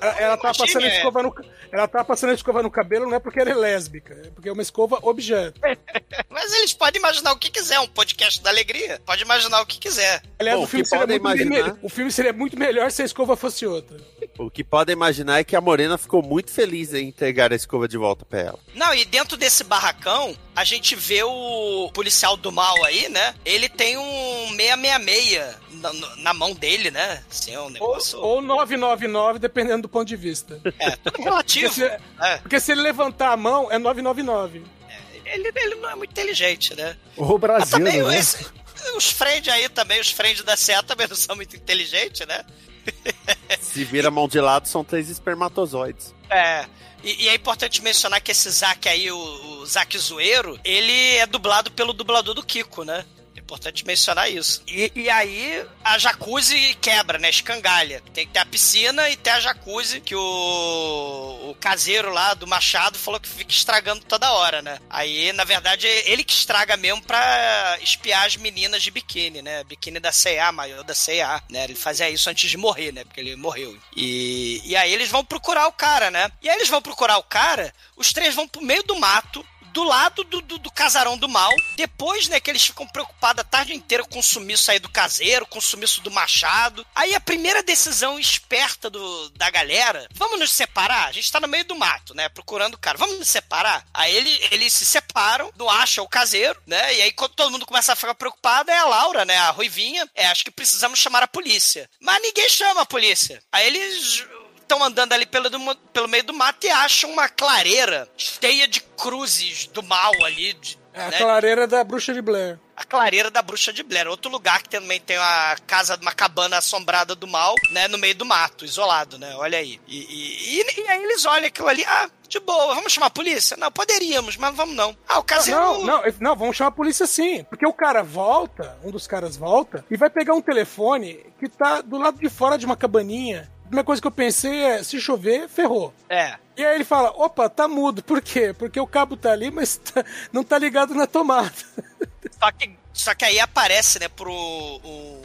Ela, ela tá passando a é. escova no, ela tá passando a escova no cabelo não é porque ela é lésbica, é porque é uma escova objeto. [LAUGHS] Mas eles podem imaginar o que quiser, um podcast da alegria. Pode imaginar o que quiser. Aliás, Bom, o, filme que seria podem muito imaginar- me- o filme seria muito melhor se a escova fosse outra. O que podem imaginar é que a Morena ficou muito feliz em entregar a escova de volta pra ela. Não, e dentro desse barracão, a gente vê o policial do mal aí, né? Ele tem um 666 na, na mão dele, né? Assim, é um Ou, negócio. ou 999, dependendo do ponto de vista. É, tudo Porque relativo. se, É, porque se ele levantar a mão, é 999. ele, ele não é muito inteligente, né? O Brasil, também né? esse- os friends aí também, os friends da CEA também não são muito inteligentes, né? [LAUGHS] Se vira mão de lado, são três espermatozoides. É. E, e é importante mencionar que esse Zack aí, o, o Zack Zoeiro, ele é dublado pelo dublador do Kiko, né? Importante mencionar isso. E, e aí a jacuzzi quebra, né? Escangalha. Tem que ter a piscina e ter a jacuzzi que o, o caseiro lá do Machado falou que fica estragando toda hora, né? Aí, na verdade, é ele que estraga mesmo pra espiar as meninas de biquíni, né? Biquíni da C&A, maior da C&A, né? Ele fazia isso antes de morrer, né? Porque ele morreu. E, e aí eles vão procurar o cara, né? E aí eles vão procurar o cara, os três vão pro meio do mato, do lado do, do, do casarão do mal. Depois, né, que eles ficam preocupados a tarde inteira com o sumiço aí do caseiro, com o sumiço do machado. Aí a primeira decisão esperta do, da galera, vamos nos separar? A gente tá no meio do mato, né, procurando o cara. Vamos nos separar? Aí ele, eles se separam, não acham o caseiro, né, e aí quando todo mundo começa a ficar preocupado, é a Laura, né, a Ruivinha, é, acho que precisamos chamar a polícia. Mas ninguém chama a polícia. Aí eles estão andando ali pelo, do- pelo meio do mato e acham uma clareira cheia de cruzes do mal ali. de- É a né? clareira da bruxa de Blair. A clareira da bruxa de Blair. Outro lugar que também tem uma casa, uma cabana assombrada do mal, né? No meio do mato, isolado, né? Olha aí. E, e- e- e aí eles olham aquilo ali, ah, de boa, vamos chamar a polícia? Não, poderíamos, mas vamos não. Ah, o caseiro... Não, não, não, vamos chamar a polícia sim. Porque o cara volta, um dos caras volta, e vai pegar um telefone que tá do lado de fora de uma cabaninha. A primeira coisa que eu pensei é, se chover, ferrou. É. E aí ele fala, opa, tá mudo. Por quê? Porque o cabo tá ali, mas tá- não tá ligado na tomada. Só que, só que aí aparece, né, pro um,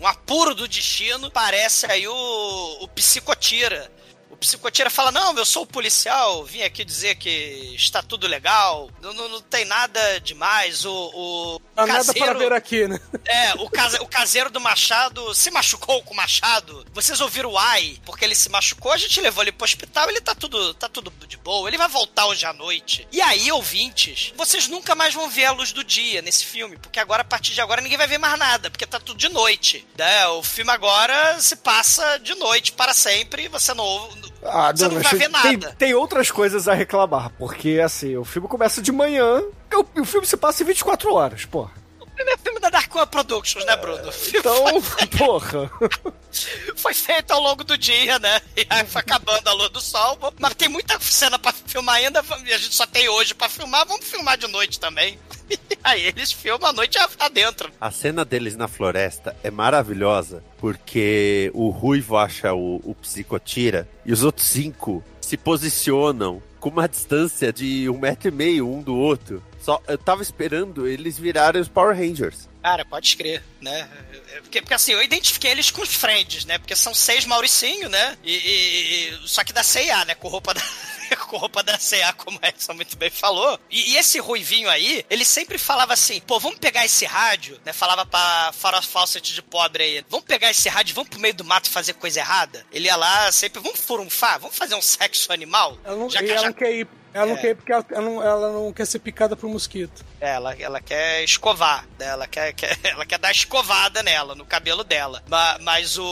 um apuro do destino, aparece aí o, o psicotira. O psicotira fala, não, eu sou o policial, vim aqui dizer que está tudo legal, não, não, não tem nada demais. O, o, nada caseiro- para ver aqui, né? [LAUGHS] É, o, case- o caseiro do Machado se machucou com o Machado. Vocês ouviram o ai, porque ele se machucou, a gente levou ele pro hospital, ele tá tudo, tá tudo de boa, ele vai voltar hoje à noite. E aí, ouvintes, vocês nunca mais vão ver a luz do dia nesse filme, porque agora, a partir de agora, ninguém vai ver mais nada, porque tá tudo de noite. Né? O filme agora se passa de noite para sempre, você não ouve. Ah, Você não Douglas, vai ver tem, nada. tem outras coisas a reclamar, porque assim, o filme começa de manhã, o, o filme se passa em 24 horas, porra. O primeiro filme da Dark One Productions, né, Bruno? Filme Então, [LAUGHS] [LAUGHS] porra. foi feito ao longo do dia, né? E aí foi acabando a luz do sol. Mas tem muita cena pra filmar ainda. E a gente só tem hoje pra filmar. Vamos filmar de noite também. E [LAUGHS] aí eles filmam a noite adentro. A cena deles na floresta é maravilhosa porque o Ruivo acha o, o Psicotira e os outros cinco se posicionam com uma distância de um metro e meio um do outro. Só, eu tava esperando eles virarem os Power Rangers. Cara, pode escrever, né? Porque, porque assim, eu identifiquei eles com os friends, né? Porque são seis Mauricinho, né? E, e- e- só que da C&A, né? Com roupa da. [LAUGHS] [LAUGHS] Com roupa da C&A, como a Edson muito bem falou. E, e esse ruivinho aí, ele sempre falava assim: pô, vamos pegar esse rádio, né? Falava pra Farol Fawcett de pobre aí: vamos pegar esse rádio, vamos pro meio do mato fazer coisa errada. Ele ia lá sempre: vamos furunfar, vamos fazer um sexo animal. Ela não, Já que ela já- não quer ir. Ela não É. quer porque ela, ela não, ela não quer ser picada por mosquito. É, Ela, ela quer escovar, né? ela, quer, quer- [LAUGHS] ela quer dar escovada nela, no cabelo dela. Ma- Mas, o,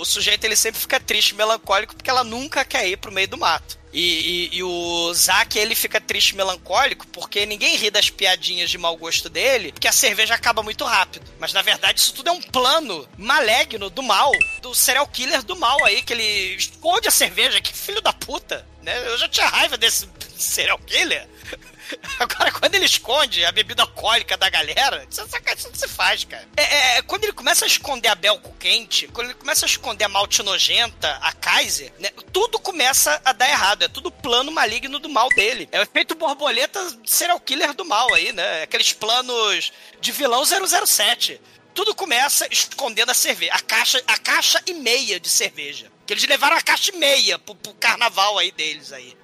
o sujeito ele sempre fica triste, melancólico, porque ela nunca quer ir pro meio do mato. E, e- e o Zack, ele fica triste, melancólico, porque ninguém ri das piadinhas de mau gosto dele, porque a cerveja acaba muito rápido. Mas na verdade, isso tudo é um plano maligno do mal, do serial killer do mal aí, que ele esconde a cerveja, que filho da puta, né? Eu já tinha raiva desse serial killer. [LAUGHS] Agora, quando ele esconde a bebida alcoólica da galera, isso, isso, isso não se faz, cara. É, é, é, quando ele começa a esconder a Belco quente, quando ele começa a esconder a malte nojenta, a Kaiser, né, tudo começa a dar errado. É tudo plano maligno do mal dele. É o efeito borboleta serial killer do mal aí, né? Aqueles planos de vilão 007. Tudo começa escondendo a cerveja. A caixa, a caixa e meia de cerveja. Que eles levaram a caixa e meia pro, pro carnaval aí deles aí.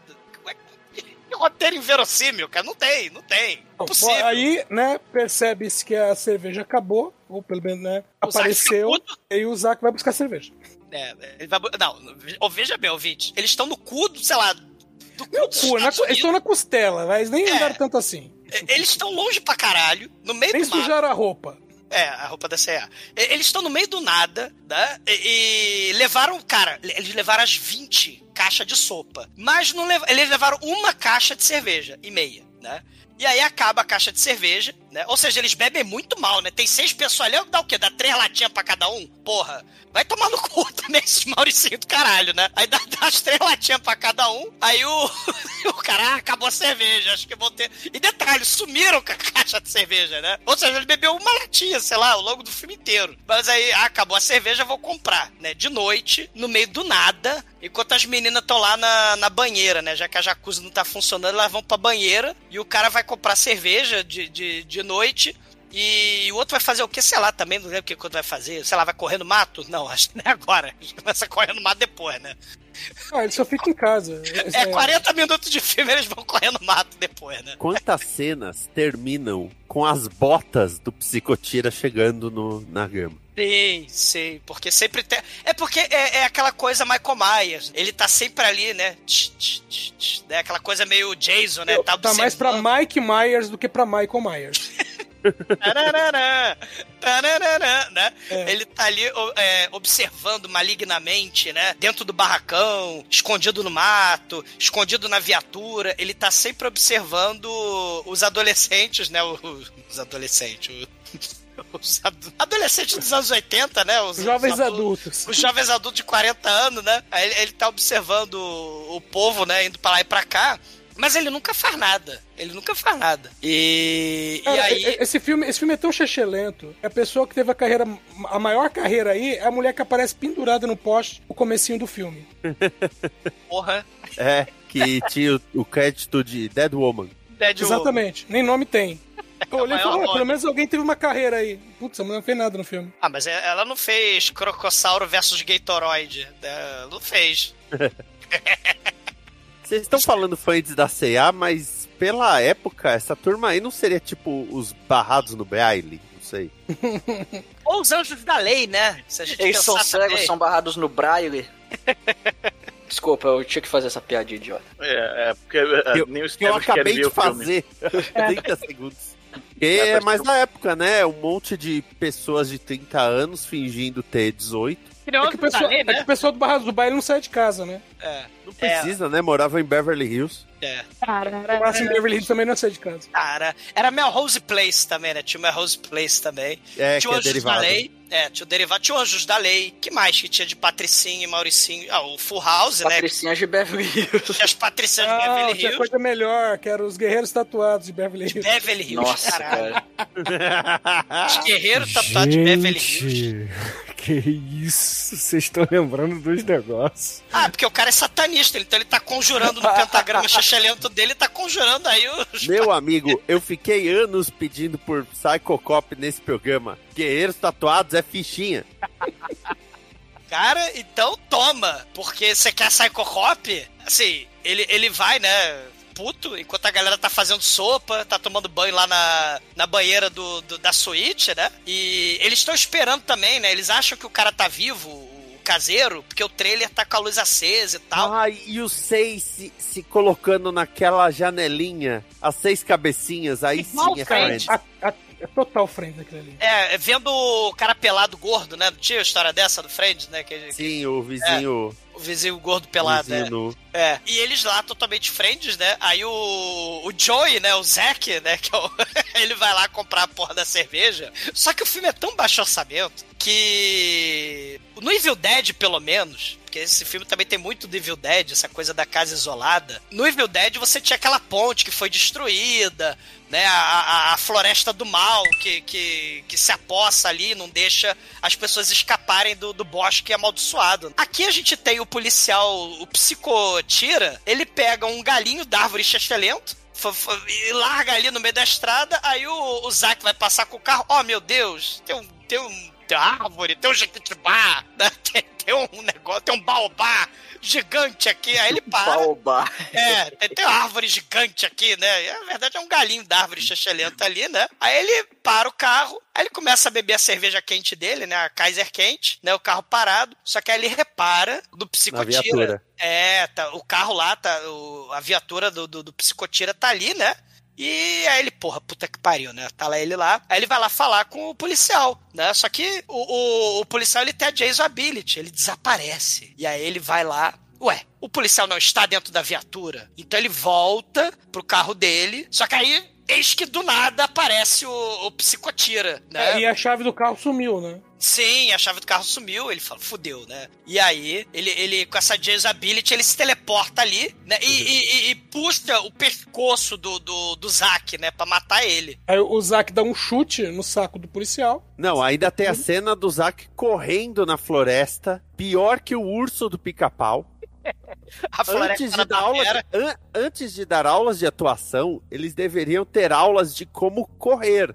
Que roteiro inverossímil, cara. Não tem, não tem. Bom, aí, né, percebe-se que a cerveja acabou, ou pelo menos, né, O apareceu, e o Zack vai buscar cerveja. É, ele vai, não, veja bem, ouvinte. Eles estão no cu, do, sei lá, do cu Meu cu, na, eles estão na costela, mas nem É. andaram tanto assim. Eles estão longe pra caralho, no meio Nem do mato. sujaram a roupa. É, a roupa da CA. Eles estão no meio do nada, né? E, e levaram, cara, eles levaram as 20 caixas de sopa. Mas não lev- eles levaram uma caixa de cerveja e meia, né? E aí acaba a caixa de cerveja, né? Ou seja, eles bebem muito mal, né? Tem seis pessoas ali, dá o quê? Dá três latinhas pra cada um? Porra, vai tomar no cu também esses Mauricinho do caralho, né? Aí dá, dá as três latinhas pra cada um, aí o, [LAUGHS] o cara, ah, acabou a cerveja, acho que vou ter... E detalhe, sumiram com a caixa de cerveja, né? Ou seja, ele bebeu uma latinha, sei lá, ao longo do filme inteiro. Mas aí, ah, acabou a cerveja, vou comprar, né? De noite, no meio do nada, enquanto as meninas estão lá na, na banheira, né? Já que a jacuzzi não tá funcionando, elas vão pra banheira e o cara vai comprar cerveja de, de, de noite. E o outro vai fazer o que? Sei lá, também não lembro o que o outro vai fazer. Sei lá, vai correr no mato? Não, acho que não é agora. [LAUGHS] Que começa no mato depois, né? Ah, ele só fica em casa. [LAUGHS] É 40 minutos de filme, eles vão correr no mato depois, né? Quantas cenas terminam com as botas do Psicotira chegando no, na grama? Sim, sim, porque sempre tem. É porque é, é aquela coisa Michael Myers. Ele tá sempre ali, né? Tch, tch, tch, tch, né? Aquela coisa meio Jason, né? Tá, Tá mais pra. Mike Myers do que pra Michael Myers. [LAUGHS] Tarararã, tarararã, né? É. Ele tá ali é, observando malignamente, né? Dentro do barracão, escondido no mato, escondido na viatura. Ele tá sempre observando os adolescentes, né? Os, os adolescentes. [LAUGHS] Os ado- adolescentes dos anos 80, né? Os, Jovens os adu- adultos. os jovens adultos de 40 anos, né? Aí ele, ele tá observando o, o povo, né? Indo pra lá e pra cá. Mas ele nunca faz nada. Ele nunca faz nada. E, e Cara, aí. e- esse filme, esse filme é tão lento. A pessoa que teve a carreira, a maior carreira aí, é a mulher que aparece pendurada no poste no comecinho do filme. [LAUGHS] Porra. É, que tinha o, o crédito de Dead Woman. Dead Exatamente. Nem nome tem. [LAUGHS] Eu olhei e maior falei, "Ah, nome. pelo menos alguém teve uma carreira aí. Putz, a mulher não fez nada no filme. Ah, mas é- ela não fez Crocossauro versus Gatoroid. Ela não fez. [LAUGHS] Vocês estão falando fãs da CA, mas pela época, essa turma aí não seria tipo os barrados no baile? Não sei. [LAUGHS] Ou os anjos da lei, né? Se a gente Eles são cegos, também. são barrados no braille. [LAUGHS] Desculpa, eu tinha que fazer essa piada idiota. É, é porque é, Eu- nem os Que eu acabei de o fazer [LAUGHS] 30 segundos. E é mais na época, né? Um monte de pessoas de 30 anos fingindo ter 18. Criou É que, o da pessoal, lei, é que né? o pessoal do Barrados do Baile não sai de casa, né? É. Não precisa, né? Morava em Beverly Hills. É. O Máximo Beverly Hills também não sai de casa. Cara, era Melrose Place também, né? Tinha o Melrose Place também. É, tinha que o é derivado. É, tinha o. Tinha Anjos da Lei. que mais que tinha de Patricinho e Mauricinho? Ah, o Full House, né? Patricinhas de Beverly Hills. Tinha as Patricinhas de Ah, Beverly tinha Hills. coisa melhor, que eram os guerreiros tatuados de Beverly Hills. Beverly Hills, Nossa, caralho. cara. Os guerreiros tatuados de Beverly Hills. que isso? Vocês estão lembrando dos negócios. Ah, porque o cara é satanista, então ele tá conjurando no pentagrama chachelento dele, tá conjurando aí os. [LAUGHS] Meu amigo, eu fiquei anos pedindo por Psycho Cop nesse programa. Guerreiros tatuados é fichinha. [LAUGHS] Cara, então toma. Porque você quer Psycho Cop? Assim, ele, ele vai, né? Puto, enquanto a galera tá fazendo sopa, tá tomando banho lá na, na banheira do, do- da suíte, né? E eles estão esperando também, né? Eles acham que o cara tá vivo, o caseiro, porque o trailer tá com a luz acesa e tal. Ai, e os seis se, se colocando naquela janelinha, as seis cabecinhas, aí Igual sim é. Friends. A- a- é total frente aquilo ali. É, vendo o cara pelado gordo, né? Não tinha a história dessa do Friends, né? Que, que Sim, o vizinho, o vizinho gordo pelado, vizinho né? nu. É. E eles lá totalmente friends, né? Aí o, o Joey, né? O Zack, né? Que é o- [LAUGHS] ele vai lá comprar a porra da cerveja. Só que o filme é tão baixo orçamento que. No Evil Dead, pelo menos. Porque esse filme também tem muito do Evil Dead, essa coisa da casa isolada. No Evil Dead você tinha aquela ponte que foi destruída, né? A, a- a floresta do mal que, que, que se apossa ali, não deixa as pessoas escaparem do, do bosque amaldiçoado. Aqui a gente tem o policial, o psicotira, ele pega um galinho da árvore fa- e larga ali no meio da estrada, aí o, o Zack vai passar com o carro, oh meu Deus, tem um, tem um tem árvore, tem um jequitibá, né? [LAUGHS] tem, tem um negócio, tem um baobá gigante aqui, aí ele para. Baobá. É, tem, tem uma árvore gigante aqui, né? Na verdade é um galinho da árvore chechelenta ali, né? Aí ele para o carro, aí ele começa a beber a cerveja quente dele, né? A Kaiser quente, né? O carro parado. Só que aí ele repara do psicotira. É, tá, o carro lá, tá, o- a viatura do, do, do psicotira tá ali, né? E aí ele, porra, puta que pariu, né? Tá lá ele lá. Aí ele vai lá falar com o policial, né? Só que o, o, o policial, ele tem a Jason Ability, ele desaparece. E aí ele vai lá, ué, o policial não está dentro da viatura. Então ele volta pro carro dele, só que aí, eis que do nada aparece o, o psicotira, né? E a chave do carro sumiu, né? Sim, a chave do carro sumiu, ele fala, fudeu, né? E aí, ele, ele com essa Ability, ele se teleporta ali, né? E, e- e- e puxa o pescoço do, do, do Zack, né? Pra matar ele. Aí o Zack dá um chute no saco do policial. Não, ainda tem a cena do Zack correndo na floresta, pior que o urso do pica-pau. [LAUGHS] Antes de, dar aula an- antes de dar aulas de atuação, eles deveriam ter aulas de como correr.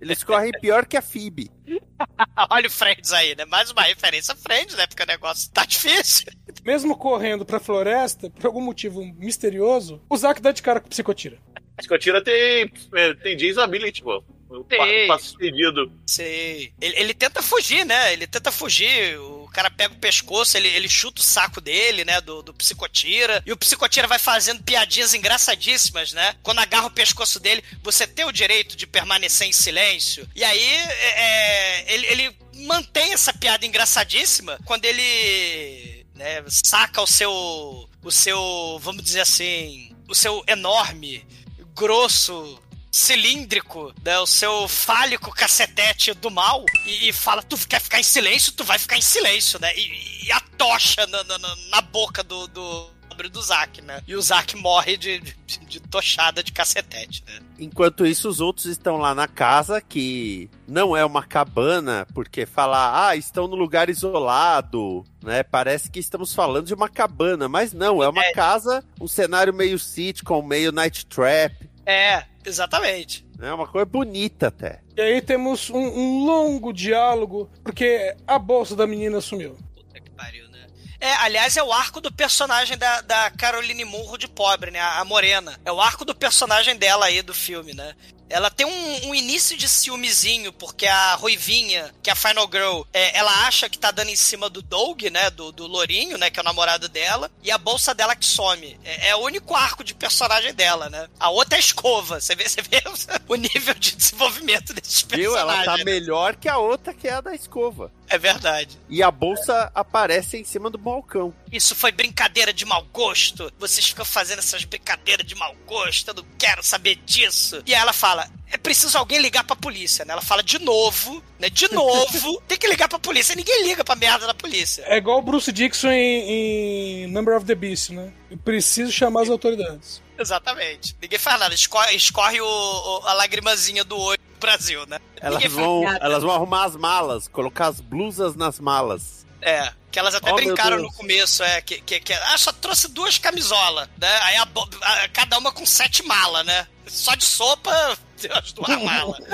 Eles correm pior que a Phoebe. [LAUGHS] Olha o Friends aí, né? Mais uma referência a Friends, né? Porque o negócio tá difícil. Mesmo correndo pra floresta, por algum motivo misterioso, o Zack dá de cara com o psicotira. Escotira tem, é, tem Jason Ability, pô. Tem. passo pedido. Sei. Ele, ele tenta fugir, né? Ele tenta fugir. O cara pega o pescoço, ele, ele chuta o saco dele, né? Do, do psicotira. E o psicotira vai fazendo piadinhas engraçadíssimas, né? Quando agarra o pescoço dele, você tem o direito de permanecer em silêncio. E aí, é, é, ele, ele mantém essa piada engraçadíssima quando ele né, saca o seu. O seu. Vamos dizer assim. O seu enorme, grosso cilíndrico, né, o seu fálico cacetete do mal e, e fala, tu quer ficar em silêncio, tu vai ficar em silêncio, né? E, e a tocha na, na, na- boca do, do, do Zack, né? E o Zack morre de, de, de tochada de cacetete, né? Enquanto isso, os outros estão lá na casa, que não é uma cabana, porque falar, ah, estão no lugar isolado, né? Parece que estamos falando de uma cabana, mas não, é uma casa, um cenário meio sitcom, meio night trap, É, exatamente. né? Uma coisa bonita até. E aí temos um, um longo diálogo, porque a bolsa da menina sumiu. Puta que pariu, né? É, aliás, é o arco do personagem da, da Caroline Munro de pobre, né? A, a Morena. É o arco do personagem dela aí do filme, né? Ela tem um, um início de ciúmezinho, porque a Ruivinha, que é a Final Girl, é, ela acha que tá dando em cima do Doug, né? Do, do Lourinho, né? Que é o namorado dela. E a bolsa dela que some. É, é o único arco de personagem dela, né? A outra é a escova. Você vê, você vê [LAUGHS] o nível de desenvolvimento desses Viu? personagens. Ela tá né? melhor que a outra, que é a da escova. É verdade. E a bolsa aparece em cima do balcão. Isso foi brincadeira de mau gosto. Vocês ficam fazendo essas brincadeiras de mau gosto. Eu não quero saber disso. E aí ela fala: é preciso alguém ligar pra polícia, né? Ela fala de novo, né? De novo, [LAUGHS] tem que ligar pra polícia. Ninguém liga pra merda da polícia. É igual o Bruce Dixon em, em Number of the Beast, né? Eu preciso chamar as autoridades. Exatamente. Ninguém faz nada. Escorre, escorre o, o- a lagrimazinha do olho do Brasil, né? Elas Ninguém vão, elas vão arrumar as malas, colocar as blusas nas malas. É, que elas até Oh, brincaram no começo, é, que, que, que ah, só trouxe duas camisolas, né? Aí a a- cada uma com sete malas, né? Só de sopa, [LAUGHS] as duas malas. [LAUGHS]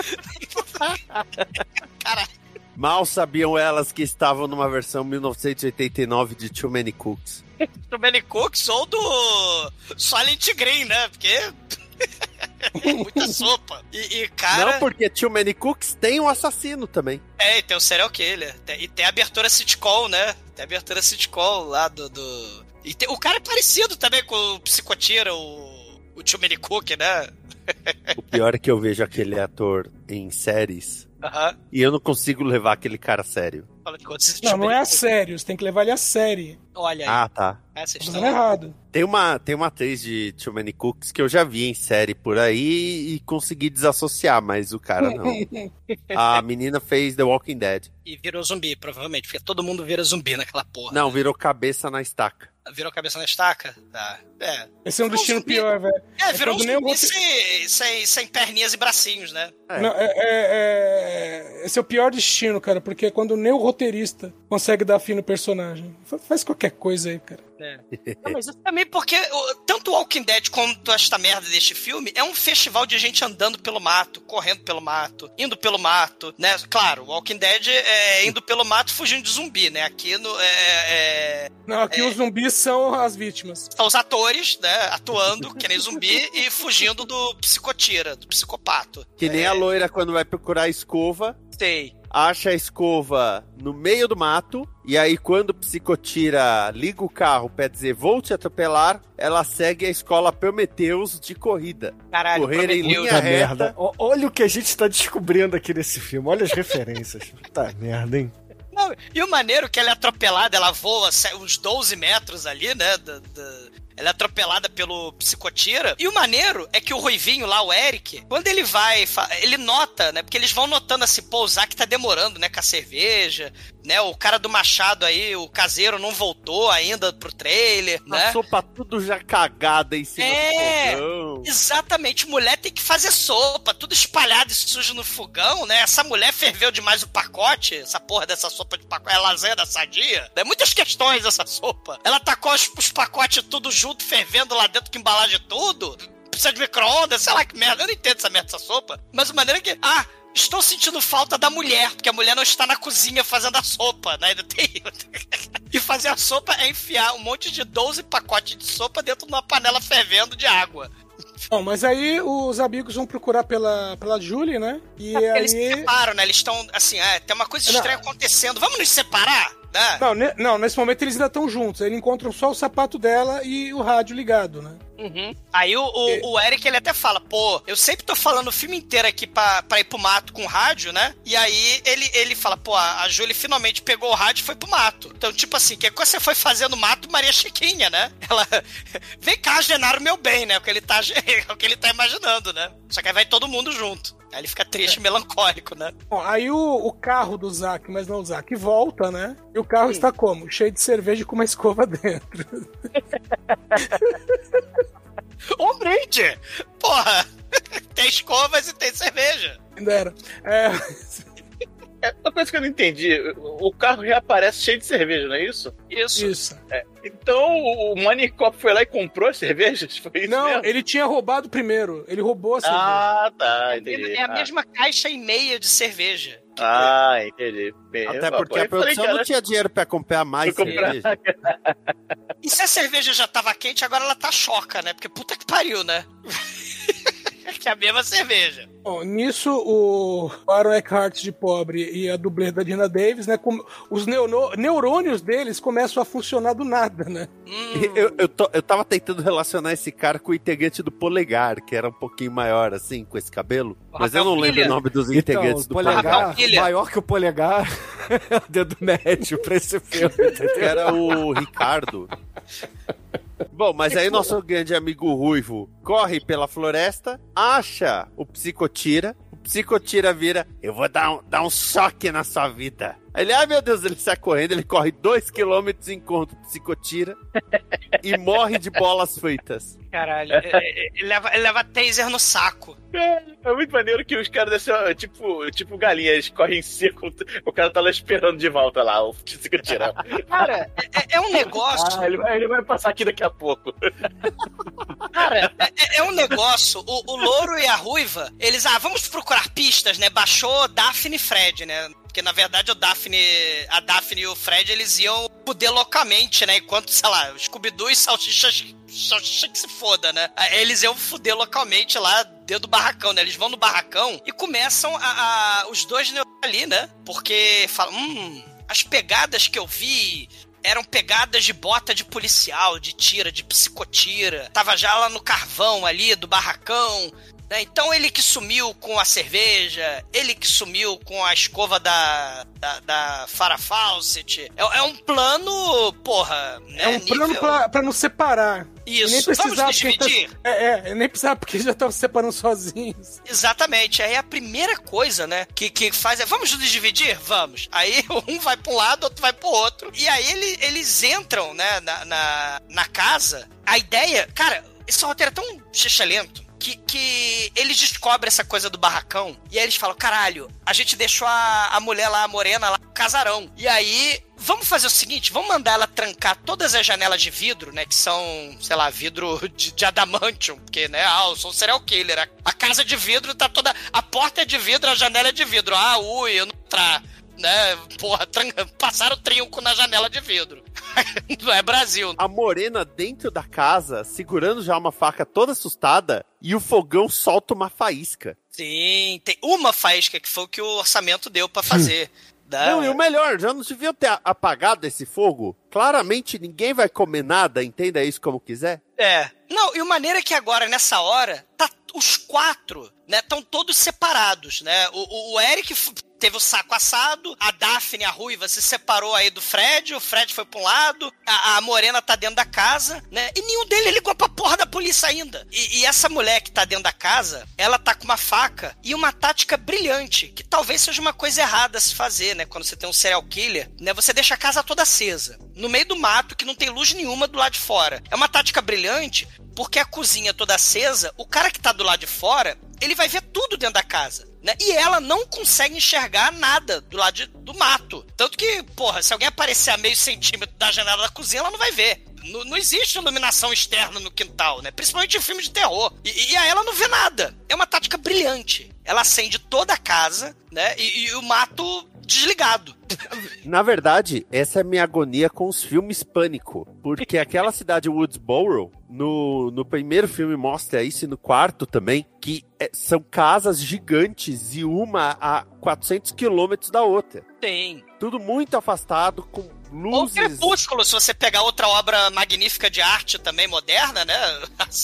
Cara, Mal sabiam elas que estavam numa versão 1989 de Too Many Cooks. [LAUGHS] do Benny Cooks ou do Silent Green, né? Porque [LAUGHS] muita sopa. E, e, cara, Não, porque Too Many Cooks tem um assassino também. é, e tem o serial killer. Tem- E tem a abertura sitcom, né? Tem a abertura sitcom lá do... do... E tem- o cara é parecido também com o Psicotira, o, o Tio Many Cook, né? O pior é que eu vejo aquele ator em séries Aham. e eu não consigo levar aquele cara a sério. Não, não é a sério, você tem que levar ele a série. Olha aí. Ah, tá. É, vocês Tá errado. Tem uma, tem uma atriz de Too Many Cooks que eu já vi em série por aí e consegui desassociar, mas o cara não. [LAUGHS] A menina fez The Walking Dead. E virou zumbi, provavelmente. Porque todo mundo vira zumbi naquela porra. Não, virou cabeça na estaca. Virou cabeça na estaca? Tá. É. Esse é um Virou destino zumbi. pior, velho. É, virou um zumbi rote- sem, sem, sem perninhas e bracinhos, né? É. Não, é- é- é- esse é o pior destino, cara, porque é quando nem o roteirista consegue dar fim no personagem. Fa- Faz qualquer coisa aí, cara. Não, mas isso também porque tanto o Walking Dead quanto esta merda deste filme é um festival de gente andando pelo mato, correndo pelo mato, indo pelo mato, né? Claro, o Walking Dead é indo pelo mato fugindo de zumbi, né? Aqui no, é, é- Não, aqui os zumbis são as vítimas. são os atores, né? Atuando que nem zumbi e fugindo do psicotira, do psicopato. Que nem a loira quando vai procurar a escova, Sei. Acha a escova no meio do mato, e aí quando o psicotira liga o carro pra dizer vou te atropelar, ela segue a escola Prometheus de corrida. Caralho, Correr em linha Puta reta. merda. O- Olha o que a gente tá descobrindo aqui nesse filme. Olha as referências. [LAUGHS] Puta merda, hein? Não, e o maneiro que ela é atropelada, ela voa uns 12 metros ali, né? da- da- Ela é atropelada pelo psicotira. E o maneiro é que o Ruivinho lá, o Eric, quando ele vai, ele nota, né? Porque eles vão notando assim, pô, o Zack tá demorando, né? Com a cerveja, né? O cara do Machado aí, o caseiro, não voltou ainda pro trailer, né? A sopa tudo já cagada em cima É. do fogão. Exatamente, mulher tem que fazer sopa, tudo espalhado e sujo no fogão, né? Essa mulher ferveu demais o pacote, essa porra dessa sopa de pacote, é lasanha da sadia. Né? Muitas questões essa sopa. Ela tacou os, os pacotes tudo junto, fervendo lá dentro, que embalagem tudo. Precisa de micro-ondas, sei lá que merda. Eu não entendo essa merda dessa sopa. Mas a maneira que. Ah! Estou sentindo falta da mulher, porque a mulher não está na cozinha fazendo a sopa, né? Ainda tem. [LAUGHS] e fazer a sopa é enfiar um monte de 12 pacotes de sopa dentro de uma panela fervendo de água. Bom, mas aí os amigos vão procurar pela, pela Julie, né? E Eles aí. separam, né? Eles estão assim, ah, tem uma coisa Não. estranha acontecendo. Vamos nos separar? Né? Não, ne- não, nesse momento eles ainda estão juntos. Aí encontram só o sapato dela e o rádio ligado, né? Uhum. Aí o, o, o Eric ele até fala, pô, eu sempre tô falando o filme inteiro aqui pra, pra ir pro mato com rádio, né? E aí ele, ele fala, pô, a a Julie finalmente pegou o rádio e foi pro mato. Então, tipo assim, que coisa você foi fazer no mato, Maria Chiquinha, né? [LAUGHS] Ela. Vem cá, Genaro, meu bem, né? O que ele tá, [LAUGHS] o que ele tá imaginando, né? Só que aí vai todo mundo junto. Aí ele fica triste, melancólico, né? Bom, aí o, o carro do Zack, mas não o Zack, volta, né? E o carro está como? Cheio de cerveja e com uma escova [LAUGHS] dentro. [LAUGHS] Um brinde! Porra! [LAUGHS] tem escovas e tem cerveja. Ainda era. É, É, uma coisa que eu não entendi: o carro reaparece cheio de cerveja, não é isso? Isso. isso. Então o Manicop foi lá e comprou as cervejas? [LAUGHS] Foi isso Não, mesmo? ele tinha roubado primeiro. Ele roubou a cerveja. Ah, tá, entendi. É a Ah. mesma caixa e meia de cerveja. Ah, entendi. Bem, Até porque a eu falei, produção cara, não tinha dinheiro pra comprar mais pra comprar- cerveja. [LAUGHS] E se a cerveja já tava quente, agora ela tá choca, né? Porque puta que pariu, né? Que é a mesma cerveja. Bom, nisso, o Aaron Eckhart de pobre e a dublê da Dina Davis, né? com- os neuno- neurônios deles começam a funcionar do nada, né? Hum, Eu, eu, tô- eu tava tentando relacionar esse cara com o integrante do Polegar, que era um pouquinho maior, assim, com esse cabelo. Mas eu não lembro o nome dos Então, integrantes o do polegar, maior que o polegar, [LAUGHS] é o dedo médio pra esse filme, [LAUGHS] entendeu? Era o Ricardo. Bom, mas aí nosso grande amigo Ruivo corre pela floresta, acha o Psicotira. O Psicotira vira, eu vou dar um, dar um choque na sua vida. Aí ele, ai meu Deus, ele sai correndo, ele corre dois quilômetros e encontra o Psicotira e morre de bolas fritas. Caralho, é- é- ele leva, ele leva taser no saco. É muito maneiro que os caras descem, ó, tipo, tipo galinha, eles correm em círculo, o cara tá lá esperando de volta lá, o Psico tirar. [LAUGHS] Cara, é, é um negócio. Ah, ele vai, ele vai passar aqui daqui a pouco. [LAUGHS] Cara, é, é um negócio. O, o louro e a ruiva, eles, ah, vamos procurar pistas, né? Baixou Daphne e Fred, né? Porque na verdade o Daphne, a Daphne e o Fred eles iam fuder loucamente, né? Enquanto, sei lá, o Scooby-Doo e Salsicha, Salsicha que se foda, né? Eles iam fuder localmente lá dentro do barracão, né? Eles vão no barracão e começam a, a- os dois ali, né? Porque falam, hum, as pegadas que eu vi eram pegadas de bota de policial, de tira, de psicotira. Tava já lá no carvão ali do barracão. Né? Então ele que sumiu com a cerveja, ele que sumiu com a escova da, da, da Farah Fawcett. É, é um plano, porra, né? É um plano nível- pra, pra não separar. Isso, nem vamos precisava, nos porque dividir? tá- É, é, nem precisava porque já estavam se separando sozinhos. Exatamente. Aí a primeira coisa, né, que, que faz é, vamos nos dividir? Vamos. Aí [LAUGHS] um vai pra um lado, outro vai pro outro. E aí ele- eles entram, né, na, na, na casa. A ideia, cara, esse roteiro é tão lento que, que eles descobrem essa coisa do barracão. E aí eles falam, caralho, a gente deixou a, a mulher lá, a morena lá, casarão. E aí... Vamos fazer o seguinte, vamos mandar ela trancar todas as janelas de vidro, né? Que são, sei lá, vidro de, de adamantium, porque, né? Ah, eu sou um serial killer. A, a casa de vidro tá toda. A porta é de vidro, a janela é de vidro. Ah, ui, eu não tra. Né? Porra, passaram trinco na janela de vidro. [LAUGHS] não é Brasil. A morena dentro da casa, segurando já uma faca toda assustada, e o fogão solta uma faísca. Sim, tem uma faísca que foi o que o orçamento deu pra fazer. [LAUGHS] né? Não, e o melhor, já não deviam ter apagado esse fogo? Claramente ninguém vai comer nada, entenda isso como quiser. É. Não, e o maneiro é que agora, nessa hora, tá os quatro, né, estão todos separados, né? O, o, o Eric teve o saco assado, a Daphne, a ruiva, se separou aí do Fred, o Fred foi pra um lado, a, a Morena tá dentro da casa, né? E nenhum deles ligou pra porra da polícia ainda. E, e essa mulher que tá dentro da casa, ela tá com uma faca e uma tática brilhante, que talvez seja uma coisa errada a se fazer, né? Quando você tem um serial killer, né? Você deixa a casa toda acesa, no meio do mato, que não tem luz nenhuma do lado de fora. É uma tática brilhante, porque a cozinha toda acesa, o cara que tá do lado de fora, ele vai ver tudo dentro da casa. Né? E ela não consegue enxergar nada do lado de- do mato. Tanto que, porra, se alguém aparecer a meio centímetro da janela da cozinha, ela não vai ver. Não, não existe iluminação externa no quintal, né? Principalmente em filme de terror. E, e aí ela não vê nada. É uma tática brilhante. Ela acende toda a casa, né? E, e o mato desligado. Na verdade, essa é a minha agonia com os filmes pânico. Porque aquela cidade Woodsboro, no, no primeiro filme mostra isso e no quarto também, que é- são casas gigantes e uma a 400 quilômetros da outra. Tem. Tudo muito afastado, com Ou luzes... Crepúsculo, se você pegar outra obra magnífica de arte também moderna, né?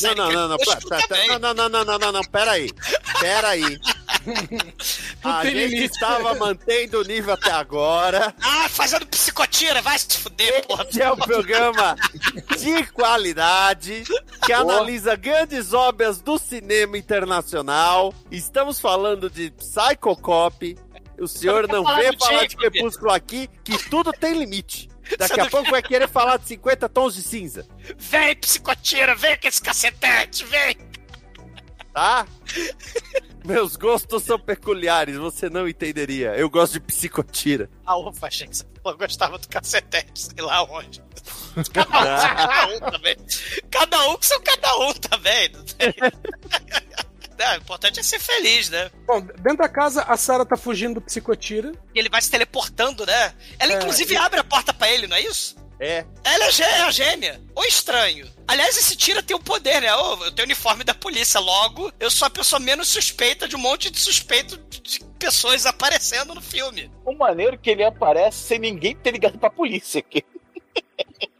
Não, não, não, não, pera- pera- não, não, não, não, não, não, não, pera aí. Pera aí. [LAUGHS] A gente limite. estava mantendo o nível até agora. Ah, fazendo psicotira, vai se fuder, porra. Este é um programa de qualidade que analisa grandes obras do cinema internacional. Estamos falando de Psycho Cop. O senhor não vê falar de. Crepúsculo aqui, que tudo tem limite. Daqui a pouco vai querer falar de 50 tons de cinza, Vem, psicotira, vem com esse cacetete, vem. tá? Meus gostos são peculiares, você não entenderia. Eu gosto de psicotira. Ah, ufa, achei que você gostava do cacetete, sei lá onde. Cada um, [LAUGHS] cada um também. Cada um que são cada um também. É, o importante é ser feliz, né? Bom, dentro da casa, a Sarah tá fugindo do psicotira. E ele vai se teleportando, né? Ela, É, inclusive, e- abre a porta pra ele, não é isso? É. Ela é, é a gêmea. Ou estranho. Aliás, esse tira tem o poder, né? Ô, eu tenho uniforme da polícia, logo eu sou a pessoa menos suspeita de um monte de suspeito de de pessoas aparecendo no filme. O maneiro que ele aparece sem ninguém ter ligado pra polícia aqui. [LAUGHS]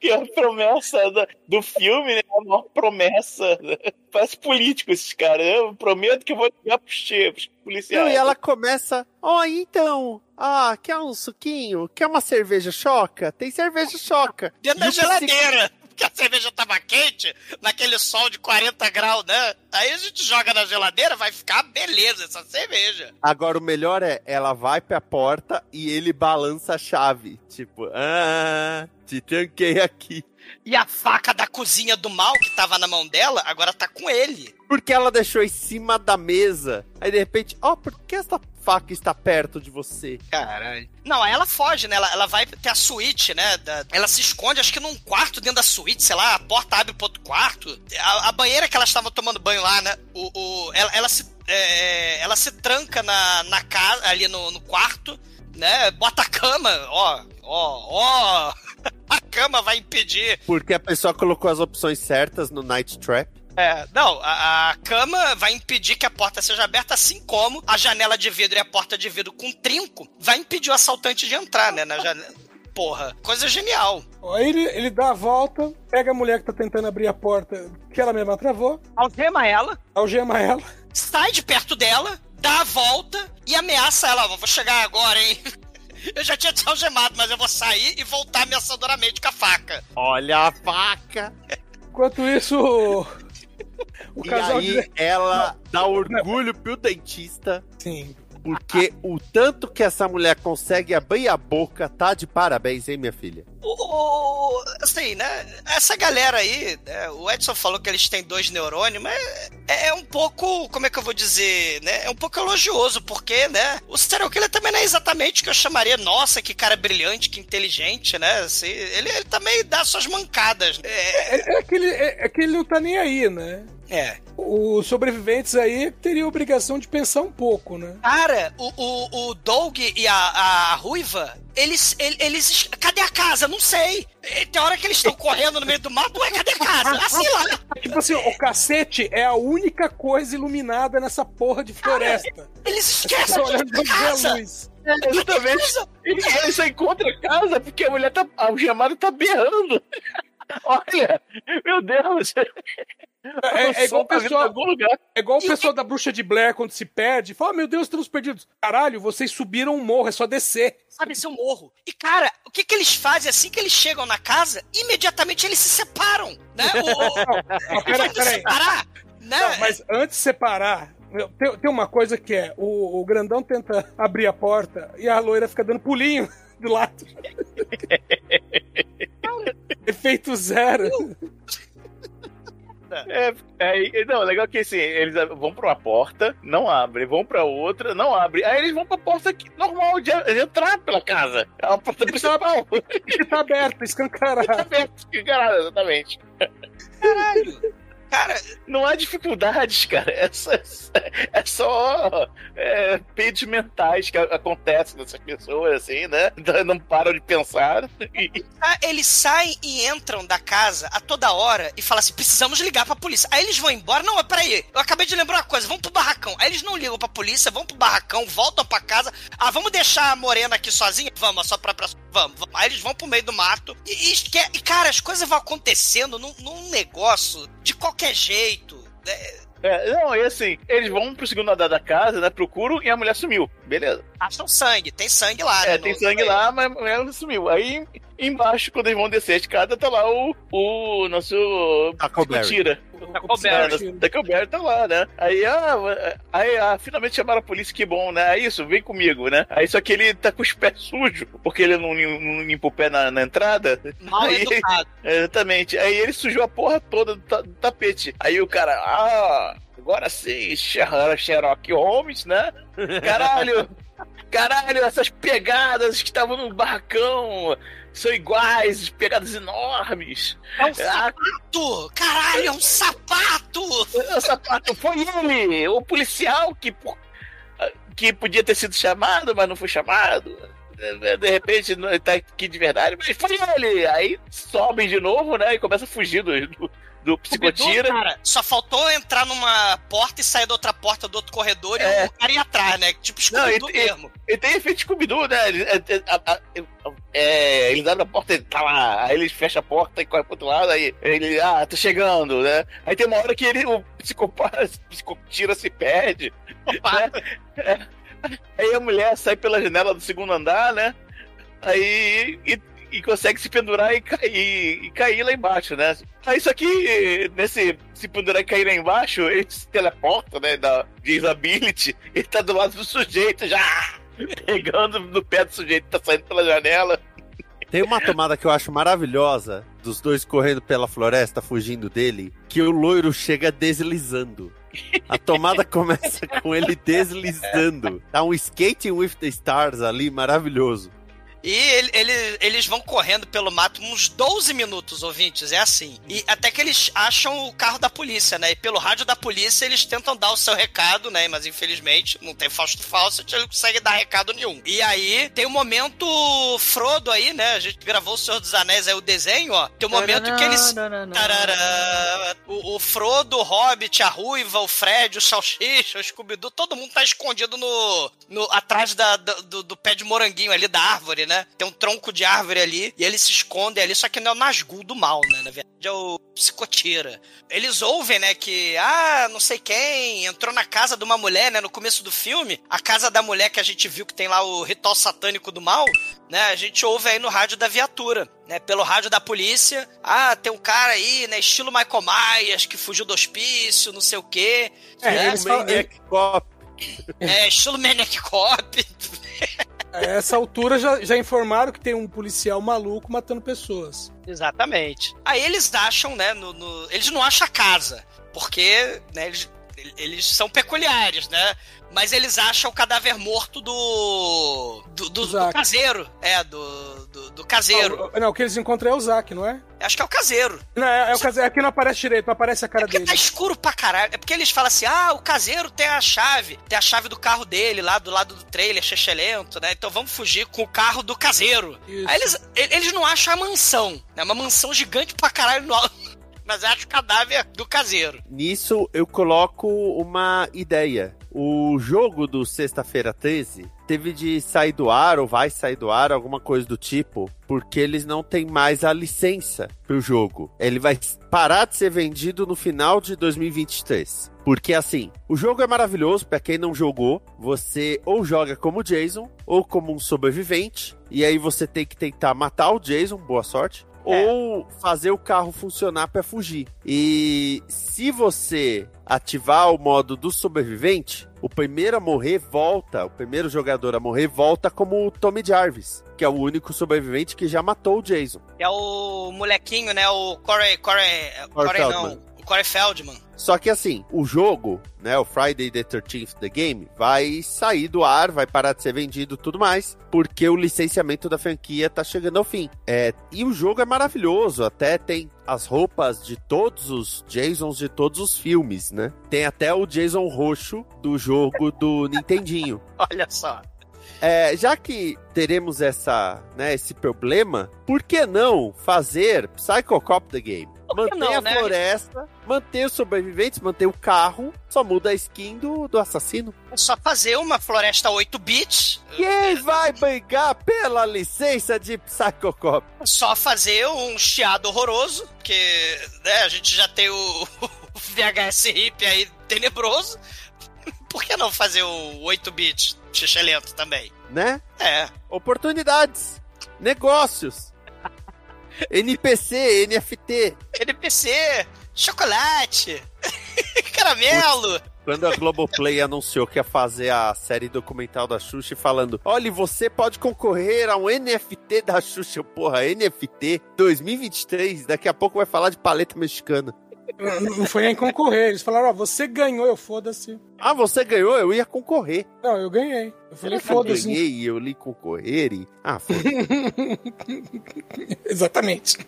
Que é a promessa do, do filme, né? A maior promessa. né? Parece político esses caras. Eu prometo que eu vou ligar pros chefes, policiais. Não, e ela começa. Ó, então. Ah, quer um suquinho? Quer uma cerveja choca? Tem cerveja choca. Dentro da geladeira. Porque a cerveja tava quente, naquele sol de 40 graus, né? Aí a gente joga na geladeira, vai ficar beleza essa cerveja. Agora o melhor é, ela vai pra porta e ele balança a chave. Tipo, ah, te tranquei aqui. E a faca da cozinha do mal que tava na mão dela, agora tá com ele. Porque ela deixou em cima da mesa. Aí de repente, ó, por que essa faca está perto de você? Caralho. Não, aí ela foge, né? Ela, ela vai ter a suíte, né? da- ela se esconde, acho que num quarto dentro da suíte, sei lá, a porta abre pro outro quarto. A, a banheira que ela estava tomando banho lá, né? O, o- ela, ela se, é, ela se tranca na, na casa, ali no, no quarto, né? Bota a cama, ó, ó, ó. [LAUGHS] A cama vai impedir Porque a pessoa colocou as opções certas no Night Trap. É, não, a, a cama vai impedir que a porta seja aberta, assim como a janela de vidro e a porta de vidro com trinco vai impedir o assaltante de entrar, né, na janela. Porra, coisa genial. Aí ele, ele dá a volta, pega a mulher que tá tentando abrir a porta, que ela mesma travou, Algema ela, algema ela. sai de perto dela, dá a volta e ameaça ela. "Ó, Vou chegar agora, hein? [LAUGHS] Eu já tinha te algemado, mas eu vou sair e voltar ameaçadoramente com a faca. Olha a faca! Enquanto isso, o, e aí de... ela dá orgulho pro dentista. Sim. Porque o tanto que essa mulher consegue abrir a boca tá de parabéns, hein, minha filha? O, assim, né? Essa galera aí, né, o Edson falou que eles têm dois neurônios, mas é, é um pouco, como é que eu vou dizer, né? É um pouco elogioso, porque, né? O serial killer também não é exatamente o que eu chamaria, nossa, que cara brilhante, que inteligente, né? Assim, ele, ele também dá suas mancadas. É, É, é que ele, é, é que ele não tá nem aí, né? é. Os sobreviventes aí teriam a obrigação de pensar um pouco, né? Cara, o, o, o Doug e a, a Ruiva, eles, ele- eles. Cadê a casa? Não sei. Tem hora que eles estão correndo no meio do mato, ué, cadê a casa? Assim lá. Tipo assim, o cacete é a única coisa iluminada nessa porra de floresta. Eles Tá esquecem olhando de pra ver a casa. luz. É, exatamente. E ele só encontra a casa porque a mulher tá. A algemada tá berrando. [LAUGHS] Olha, meu Deus. É, é igual o tá vindo de pessoal, é igual o pessoal da bruxa de Blair quando se perde. Fala, meu Deus, estamos perdidos. Caralho, vocês subiram um morro, é só descer. Sabe, esse é um morro. E, cara, o que que eles fazem assim que eles chegam na casa? Imediatamente eles se separam, né? O, [LAUGHS] o, Não, o peraí. separar, né? Não, mas antes de separar, tem, tem uma coisa que é: o, o grandão tenta abrir a porta e a loira fica dando pulinho [LAUGHS] do lado. [LAUGHS] Efeito zero. É, é, não, legal que assim, eles vão pra uma porta, não abre, vão pra outra, não abre. Aí eles vão pra porta que, normal de, de entrar pela casa. É uma porta principal. Que tá aberto, [LAUGHS] Tá escancarado. aberto, encarado, exatamente. Caralho. Cara, Não há dificuldades, cara. É só, é só é, mentais que acontecem nessas pessoas, assim, né? [LAUGHS] Não param de pensar. Ah, eles saem e entram da casa a toda hora e falam assim: precisamos ligar pra polícia. Aí eles vão embora. Não, mas peraí, eu acabei de lembrar uma coisa: vamos pro barracão. Aí eles não ligam pra polícia, vão pro barracão, voltam pra casa. Ah, vamos deixar a morena aqui sozinha? Vamos, só pra. pra vamos, vamos. Aí eles vão pro meio do mato. E, e, e, cara, as coisas vão acontecendo num, num negócio de qualquer jeito. É, É, não, e assim, eles vão pro segundo andar da casa, né? Procuram e a mulher sumiu. Beleza. acham sangue, tem sangue lá, né? É, no- tem sangue lá, mas a mulher sumiu. Aí embaixo, quando eles vão descer a escada, tá lá o, o nosso tira. Huckleberry. Tackleberry tá lá, né? Aí, ah, aí ah, finalmente chamaram a polícia, que bom, né? É isso, vem comigo, né? Aí só que ele tá com os pés [LAUGHS] sujos, porque ele não, não limpa o pé na, na entrada. Mal Aí- educado. [LAUGHS] Exatamente. Aí ele sujou a porra toda do, ta- do tapete. Aí o cara, ah, agora sim, Sher- Sherlock Holmes, né? Caralho! [LAUGHS] Caralho, essas pegadas que estavam no barracão. São iguais, pegadas enormes. É um Ah, sapato! Caralho, é um sapato! o sapato foi ele, o policial que, que podia ter sido chamado, mas não foi chamado. De de repente não tá aqui de verdade, mas foi ele. Aí sobem de novo, né? E começa a fugir do, do, psicotira. Cara, só faltou entrar numa porta e sair da outra porta do outro corredor É. e o cara ir atrás, né? Tipo, Não, Scooby-Doo mesmo. E tem efeito Scooby-Doo, né? Eles, é, é, a- a- é, eles abrem a porta e tá lá. Aí eles fecham a porta e correm pro outro lado. Aí ele, ah, tô chegando, né? Aí tem uma hora que ele, o psicopata, [LAUGHS] psicotira se perde. né? [LAUGHS] É. Aí a mulher sai pela janela do segundo andar, né? Aí. E, e consegue se pendurar e cair, e cair lá embaixo, né? Aí só que nesse se pendurar e cair lá embaixo, ele se teleporta, né? Da disability, ele tá do lado do sujeito já [LAUGHS] pegando no pé do sujeito que tá saindo pela janela. Tem uma tomada que eu acho maravilhosa, dos dois correndo pela floresta, fugindo dele, que o loiro chega deslizando. A tomada [LAUGHS] começa com ele deslizando. Tá um Skating with the Stars ali, maravilhoso. E ele- ele- eles vão correndo pelo mato uns 12 minutos, ouvintes, é assim. E até que eles acham o carro da polícia, né? E pelo rádio da polícia eles tentam dar o seu recado, né? Mas infelizmente não tem Fausto Fawcett, ele não consegue dar recado nenhum. E aí tem o momento Frodo aí, né? A gente gravou o Senhor dos Anéis aí, o desenho, ó. Tem o momento que eles... Tarará. O, o Frodo, o Hobbit, a Ruiva, o Fred, o Salsicha, o Scooby-Doo, todo mundo tá escondido no, no atrás da- da- do, do pé de moranguinho ali da árvore, né? Tem um tronco de árvore ali e eles se escondem ali, só que não é o Nazgûl do mal, né? Na verdade é o Psicotira. Eles ouvem, né, que, ah, não sei quem entrou na casa de uma mulher, né, no começo do filme, a casa da mulher que a gente viu que tem lá o ritual satânico do mal, né, a gente ouve aí no rádio da viatura, né, pelo rádio da polícia, ah, tem um cara aí, né, estilo Michael Myers, que fugiu do hospício, não sei o quê, É, né, falam- Maniac Cop. é, estilo Maniac Cop, [LAUGHS] A essa altura já, já informaram que tem um policial maluco matando pessoas. Exatamente. Aí eles acham, né, no, no- eles não acham a casa, porque, né, eles, eles são peculiares, né? Mas eles acham o cadáver morto do. do, do- do caseiro. É, do, do, do caseiro. Ah, o- não, o que eles encontram é o Zack, não é? Acho que é o caseiro. Não, é, é o caseiro. Aqui não aparece direito, não aparece a cara Porque dele. tá escuro pra caralho. É porque eles falam assim: ah, o caseiro tem a chave. Tem a chave do carro dele lá do lado do trailer, chechelento, né? Então vamos fugir com o carro do caseiro. Isso. Aí eles, eles não acham a mansão, né? Uma mansão gigante pra caralho no alto. [LAUGHS] Mas acham o cadáver do caseiro. Nisso eu coloco uma ideia. O jogo do Sexta-feira 13 teve de sair do ar ou vai sair do ar, alguma coisa do tipo, porque eles não têm mais a licença pro jogo. Ele vai parar de ser vendido no final de 2023. Porque assim, o jogo é maravilhoso pra quem não jogou. Você ou joga como Jason ou como um sobrevivente, e aí você tem que tentar matar o Jason, boa sorte ou fazer o carro funcionar para fugir. E se você ativar o modo do sobrevivente, o primeiro a morrer volta, o primeiro jogador a morrer volta como o Tommy Jarvis, que é o único sobrevivente que já matou o Jason. É o molequinho, né? O Corey. Corey. Corey não. Feldman. O Corey Feldman. Só que assim, o jogo, né, o Friday the 13th The Game, vai sair do ar, vai parar de ser vendido tudo mais, porque o licenciamento da franquia tá chegando ao fim. É, e o jogo é maravilhoso, até tem as roupas de todos os Jasons de todos os filmes, né? Tem até o Jason roxo do jogo do Nintendinho. [LAUGHS] Olha só. É, já que teremos essa, né, esse problema, por que não fazer Psycho Cop the Game? Manter não, a né? floresta, manter os sobreviventes, manter o carro, só muda a skin do, do assassino. É só fazer uma floresta 8 bits. Quem vai brigar pela licença de Psycho Cop? Só fazer um chiado horroroso. Porque né, a gente já tem o, [LAUGHS] o VHS hip aí tenebroso. Por que não fazer o 8 bits xixelento também? Né? É. Oportunidades, negócios, [LAUGHS] NPC, NFT. NPC, chocolate, [LAUGHS] caramelo. Quando a Globoplay [LAUGHS] anunciou que ia fazer a série documental da Xuxa falando, olha, você pode concorrer a um NFT da Xuxa. Porra, NFT 2023, daqui a pouco vai falar de paleta mexicana. Não foi nem concorrer. Eles falaram, ó, você ganhou, eu foda-se. Ah, você ganhou? Eu ia concorrer. Não, eu ganhei. Eu falei, Eu foda-se. ganhei e eu li concorrer e... Ah, foda-se. [LAUGHS] Exatamente.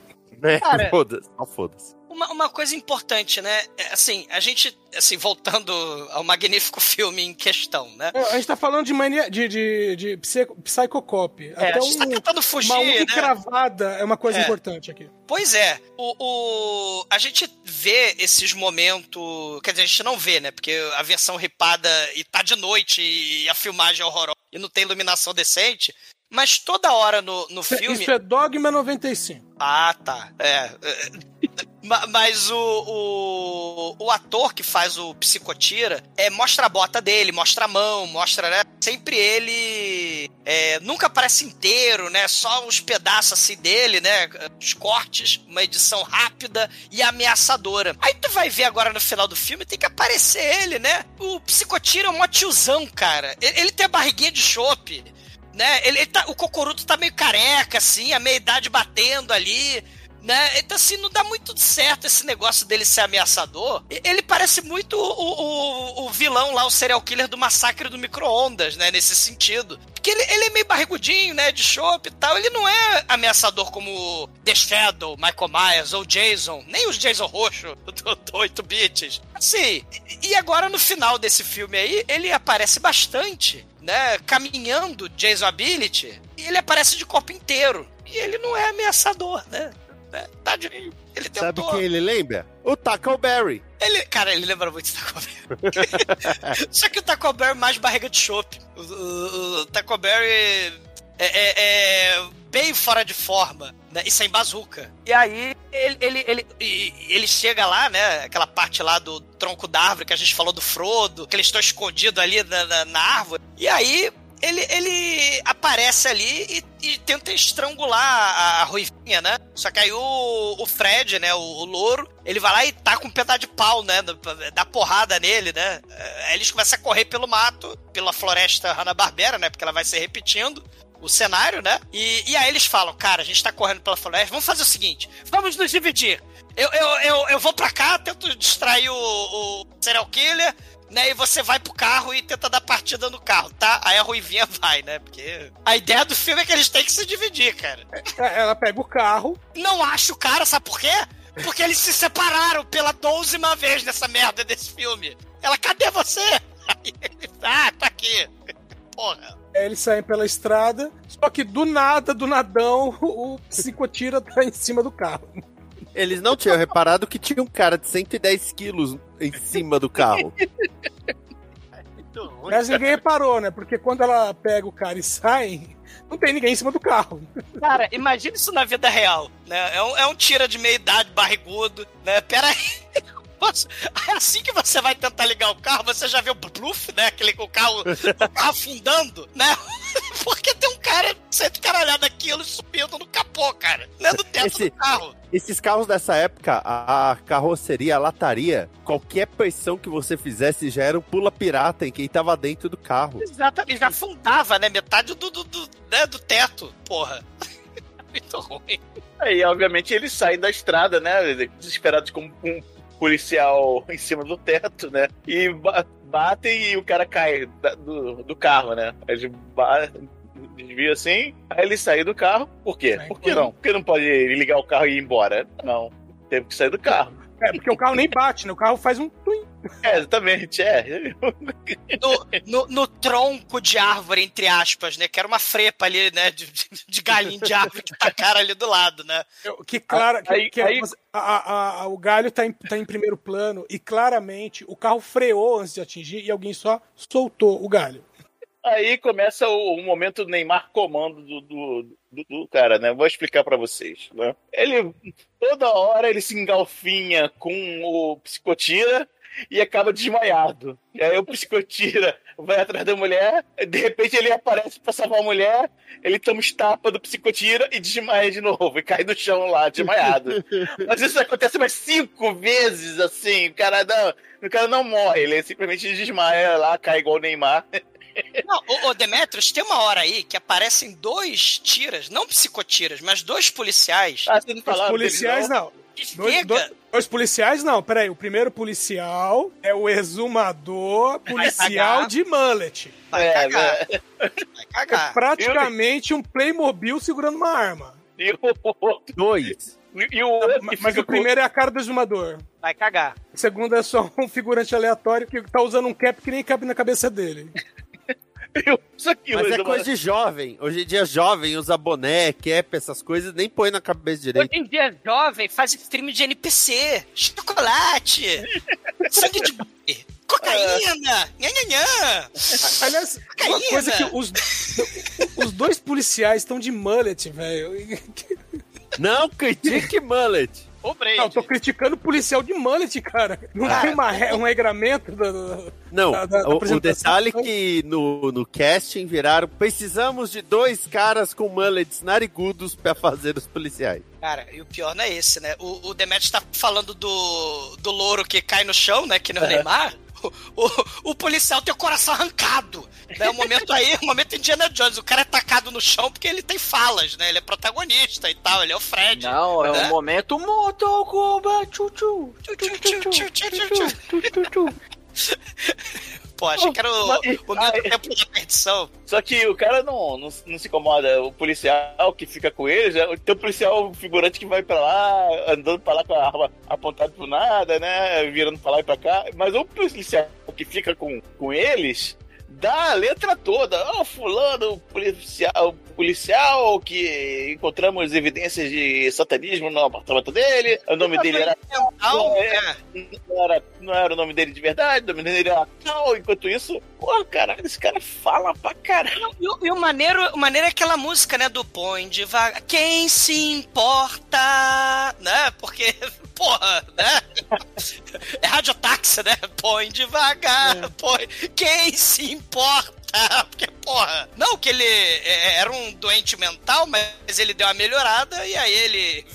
né? Foda-se. Só foda-se. Uma, uma coisa importante, né? É, Assim, a gente, assim, voltando ao magnífico filme em questão, né? A gente tá falando de mania de, de, de psico- Psychocop. É, Até a gente tá um tentando fugir, maluco né? cravada é uma coisa É. importante aqui. Pois é, o, o- a gente vê esses momentos. Quer dizer, a gente não vê, né? Porque a versão ripada e tá de noite e a filmagem é horrorosa e não tem iluminação decente. Mas toda hora no, no filme. Isso é Dogma 95. Ah, tá. É. é. Ma- Mas o, o, o ator que faz o Psicotira é, mostra a bota dele, mostra a mão, mostra, né? Sempre ele é, nunca aparece inteiro, né? Só uns pedaços assim dele, né? Os cortes, uma edição rápida e ameaçadora. Aí tu vai ver agora no final do filme, tem que aparecer ele, né? O Psicotira é um mó tiozão, cara. Ele, ele tem a barriguinha de chope né? Ele, ele tá, o Cocoruto tá meio careca, assim, a meia idade batendo ali, né? Então, assim, não dá muito certo esse negócio dele ser ameaçador. Ele parece muito o, o, o vilão lá, o serial killer do massacre do micro-ondas, né? Nesse sentido. Porque ele, ele é meio barrigudinho, né? De chope e tal. Ele não é ameaçador como The Shadow, Michael Myers ou Jason. Nem os Jason Roxo do, do 8 bits. Assim, e agora no final desse filme aí, ele aparece bastante, né? Caminhando Jason Ability. E ele aparece de corpo inteiro. E ele não é ameaçador, né? né? Tadinho. Ele tentou. Sabe quem ele lembra? O Tackleberry. Ele, cara, ele lembra muito do Taco Bell. [LAUGHS] Só que o Taco Bell é mais barriga de chope. O, o, o Taco Bell é, é- é bem fora de forma, né? E sem bazuca. E aí, ele, ele, ele, ele chega lá, né? Aquela parte lá do tronco da árvore que a gente falou do Frodo, que eles estão escondidos ali na, na- na árvore. E aí, ele, ele aparece ali e, e tenta estrangular a, a Ruivinha, né? Só que aí o, o Fred, né? O, o louro, ele vai lá e tá com um pedaço de pau, né? Dá porrada nele, né? Aí eles começam a correr pelo mato, pela floresta Hanna-Barbera, né? Porque ela vai se repetindo o cenário, né? E, e aí eles falam, cara, a gente tá correndo pela floresta, vamos fazer o seguinte, vamos nos dividir. Eu, eu, eu, eu vou pra cá, tento distrair o, o serial killer, né? E você vai pro carro e tenta dar partida no carro, tá? Aí a Ruivinha [LAUGHS] vai, né? Porque a ideia do filme é que eles têm que se dividir, cara. É, Ela pega o carro, Não acho o cara, sabe por quê? Porque eles se separaram pela douzima vez nessa merda desse filme. Ela, cadê você? [LAUGHS] Aí ele, ah, tá aqui. Porra. Aí eles saem pela estrada, só que do nada, do nadão, [LAUGHS] o psicotira tá em cima do carro. Eles não tinham reparado que tinha um cara de 110 quilos em cima do carro. Mas ninguém reparou, né? Porque quando ela pega o cara e sai, não tem ninguém em cima do carro. Cara, imagina isso na vida real, né? É um, é um tira de meia idade, barrigudo, né? Pera aí. Você- É assim que você vai tentar ligar o carro, você já viu o bluff, né? Aquele o carro, o carro afundando, né? [LAUGHS] Porque tem um cara sendo caralhado aquilo subindo no capô, cara. Não é no teto Esse- do carro. Esses carros dessa época, a, a carroceria, a lataria, qualquer pressão que você fizesse já era um pula pirata em quem tava dentro do carro. Exatamente, já afundava, né? Metade do, do, do, né? do teto, porra. [LAUGHS] Muito ruim. Aí, obviamente, eles saem da estrada, né? Desesperados com um policial [LAUGHS] em cima do teto, né? E ba- batem e o cara cai da- do, do carro, né? Eles desviam assim, aí ele sai do carro. Por quê? Sai Por que não? Por que não pode ligar o carro e ir embora? Não. Teve que sair do carro. É, porque o carro nem bate, né? O carro faz um twin. [LAUGHS] É, exatamente, é. no, no, no tronco de árvore, entre aspas, né? Que era uma frepa ali, né? De, de- de galinha de árvore que tacaram ali do lado, né? Que clara, que, Aí- que aí- a- a- a- o galho tá em, tá em primeiro plano e claramente o carro freou antes de atingir e alguém só soltou o galho. Aí começa o, o momento Neymar comando do, do, do- do cara, né? Vou explicar pra vocês, né? Ele, toda hora, ele se engalfinha com o psicotira e acaba desmaiado. E aí o psicotira vai atrás da mulher, de repente ele aparece pra salvar a mulher, ele toma os tapas do psicotira e desmaia de novo, e cai no chão lá, desmaiado. [LAUGHS] Mas isso acontece mais cinco vezes, assim, o cara não, o cara não morre, ele simplesmente desmaia lá, cai igual o Neymar. [LAUGHS] Não, ô, ô Demetrius, tem uma hora aí que aparecem dois tiras, não psicotiras, mas dois policiais. Ah, vocês não Os policiais deles, não. Dois, dois- dois policiais, não, peraí. O primeiro policial é o exumador policial de mullet. Vai É, cagar. Vai É cagar. praticamente um Playmobil segurando uma arma. Dois. e o Mas fica o primeiro é a cara do exumador. Vai cagar. O segundo é só um figurante aleatório que tá usando um cap que nem cabe na cabeça dele. Com... Isso aqui, Mas é coisa de jovem. Hoje em dia, jovem usa boné, cap, essas coisas, nem põe na cabeça direito. Hoje em dia, jovem faz stream de NPC, chocolate, [LAUGHS] sangue de boi, cocaína, nhanhanhã. Aliás, uma Cocaína. coisa que os, os dois policiais estão de mullet, velho. Não critique mullet. Ô, Brady. Não, eu tô criticando o policial de mullet, cara. Não Cara, tem uma, um regramento do, do- Não, Da- da- da o, o detalhe é que no, no casting viraram. Precisamos de dois caras com mullets narigudos pra fazer os policiais. Cara, e o pior não é esse, né? O, o Demet tá falando do, do louro que cai no chão, né? Que não é o Neymar. O, o, o policial tem o coração arrancado. Né? O momento aí, o momento Indiana Jones. O cara é tacado no chão porque ele tem falas, né? Ele é protagonista e tal, ele é o Fred. Não, é né? um momento Mortal Kombat. Tchu, tchu. Tchu, tchu, tchu, tchu, tchu, tchu, tchu. Tchu, tchu, tchu. Pô, achei que era o, o tempo da perdição. Só que o cara não, não, não se incomoda. O policial que fica com ele, já, tem o policial figurante que vai pra lá, andando pra lá com a arma apontada pro nada, né? Virando pra lá e pra cá. Mas o policial que fica com, com eles dá a letra toda. Ó, fulano, policial, policial que encontramos evidências de satanismo no apartamento dele. O nome dele era Mental, É. é. não era, não era o nome dele de verdade, o nome dele era tal. Enquanto isso, pô, caralho, esse cara fala pra caralho. E, o- e o maneiro, o maneiro é aquela música, né, do Põe devagar. Quem se importa, né? Porque, [LAUGHS] porra, né? [LAUGHS] É radiotáxi, né? Põe devagar, põe. Quem se importa? [LAUGHS] Porque, porra, não que ele é, era um doente mental, mas ele deu uma melhorada e aí ele.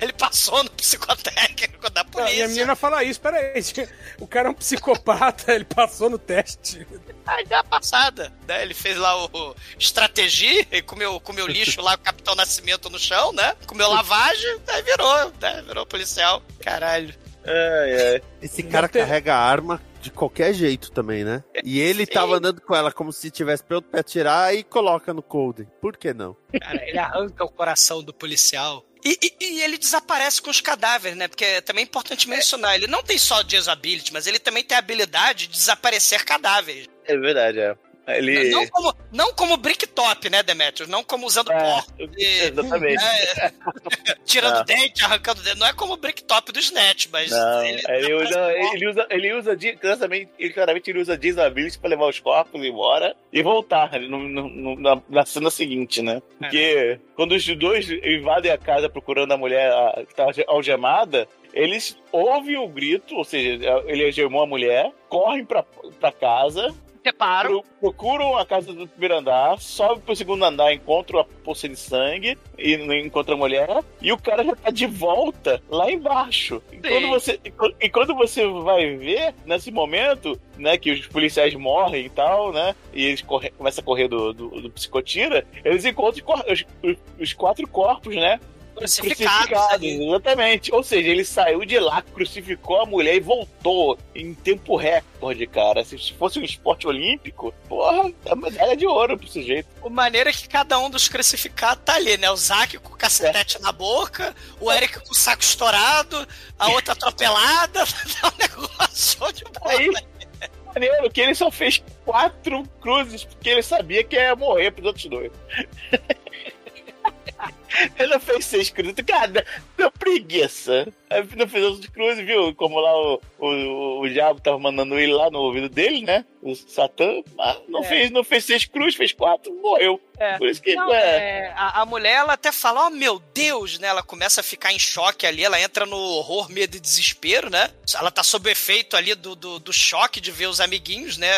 Ele passou no psicotécnico da Não, polícia. e a menina fala isso, peraí. [LAUGHS] O cara é um psicopata, [LAUGHS] ele passou no teste. Aí deu a passada, né? Ele fez lá o, estratégia, e comeu, comeu lixo lá, o Capitão Nascimento no chão, né? Comeu lavagem, aí virou, né? Virou policial. Caralho. Ai, ai. Esse cara ter- carrega a arma de qualquer jeito também, né? E ele Sim. tava andando com ela como se tivesse pronto pra atirar e coloca no coldre. Por que não? Cara, ele arranca o coração do policial. E, e- e ele desaparece com os cadáveres, né? Porque também é importante mencionar, ele não tem só disability, mas ele também tem a habilidade de desaparecer cadáveres. É verdade, é. Ele. Não como, não como bricktop, né, Demetrius? Não como usando É, porta. exatamente. É, [LAUGHS] tirando Não. dente, arrancando dente. Não é como o bricktop do Snatch, mas Não, ele, ele, usa, ele usa, ele usa, di- claramente, ele, claramente ele usa disability pra levar os corpos embora e voltar no, no- no- na, na cena seguinte, né? Porque quando os dois invadem a casa procurando a mulher a- que tá algemada, eles ouvem o grito, ou seja, ele algemou a mulher, correm pra, pra casa, Reparam. pro- procuram a casa do primeiro andar, sobe pro segundo andar, encontram a poça de sangue e não encontra a mulher, e o cara já tá de volta lá embaixo. E quando você, e quando- você vai ver, nesse momento, né, que os policiais morrem e tal, né, e eles corre, começam a correr do, do, do psicotira, eles encontram os- os- os quatro corpos, né, Crucificados ali. exatamente. Ou seja, ele saiu de lá, crucificou a mulher e voltou em tempo recorde, cara. Se fosse um esporte olímpico, porra, é medalha de ouro pro sujeito. O maneiro é que cada um dos crucificados tá ali, né? O Zack com o cacetete na boca, o Eric com o saco estourado, a outra atropelada. [LAUGHS] Tá um negócio de boa. Aí, maneiro que ele só fez quatro cruzes porque ele sabia que ia morrer pros outros dois. [LAUGHS] Ele não fez seis cruzes, cara, deu preguiça. Aí não fez outros cruzes, viu? Como lá o, o, o diabo tava mandando ele lá no ouvido dele, né? O Satã. Mas não, É. fez, não fez seis cruzes, fez quatro, morreu. É. Por isso que. Não, é, é, a, a mulher, ela até fala, oh meu Deus, né? Ela começa a ficar em choque ali, ela entra no horror, medo e desespero, né? Ela tá sob o efeito ali do, do, do choque de ver os amiguinhos, né?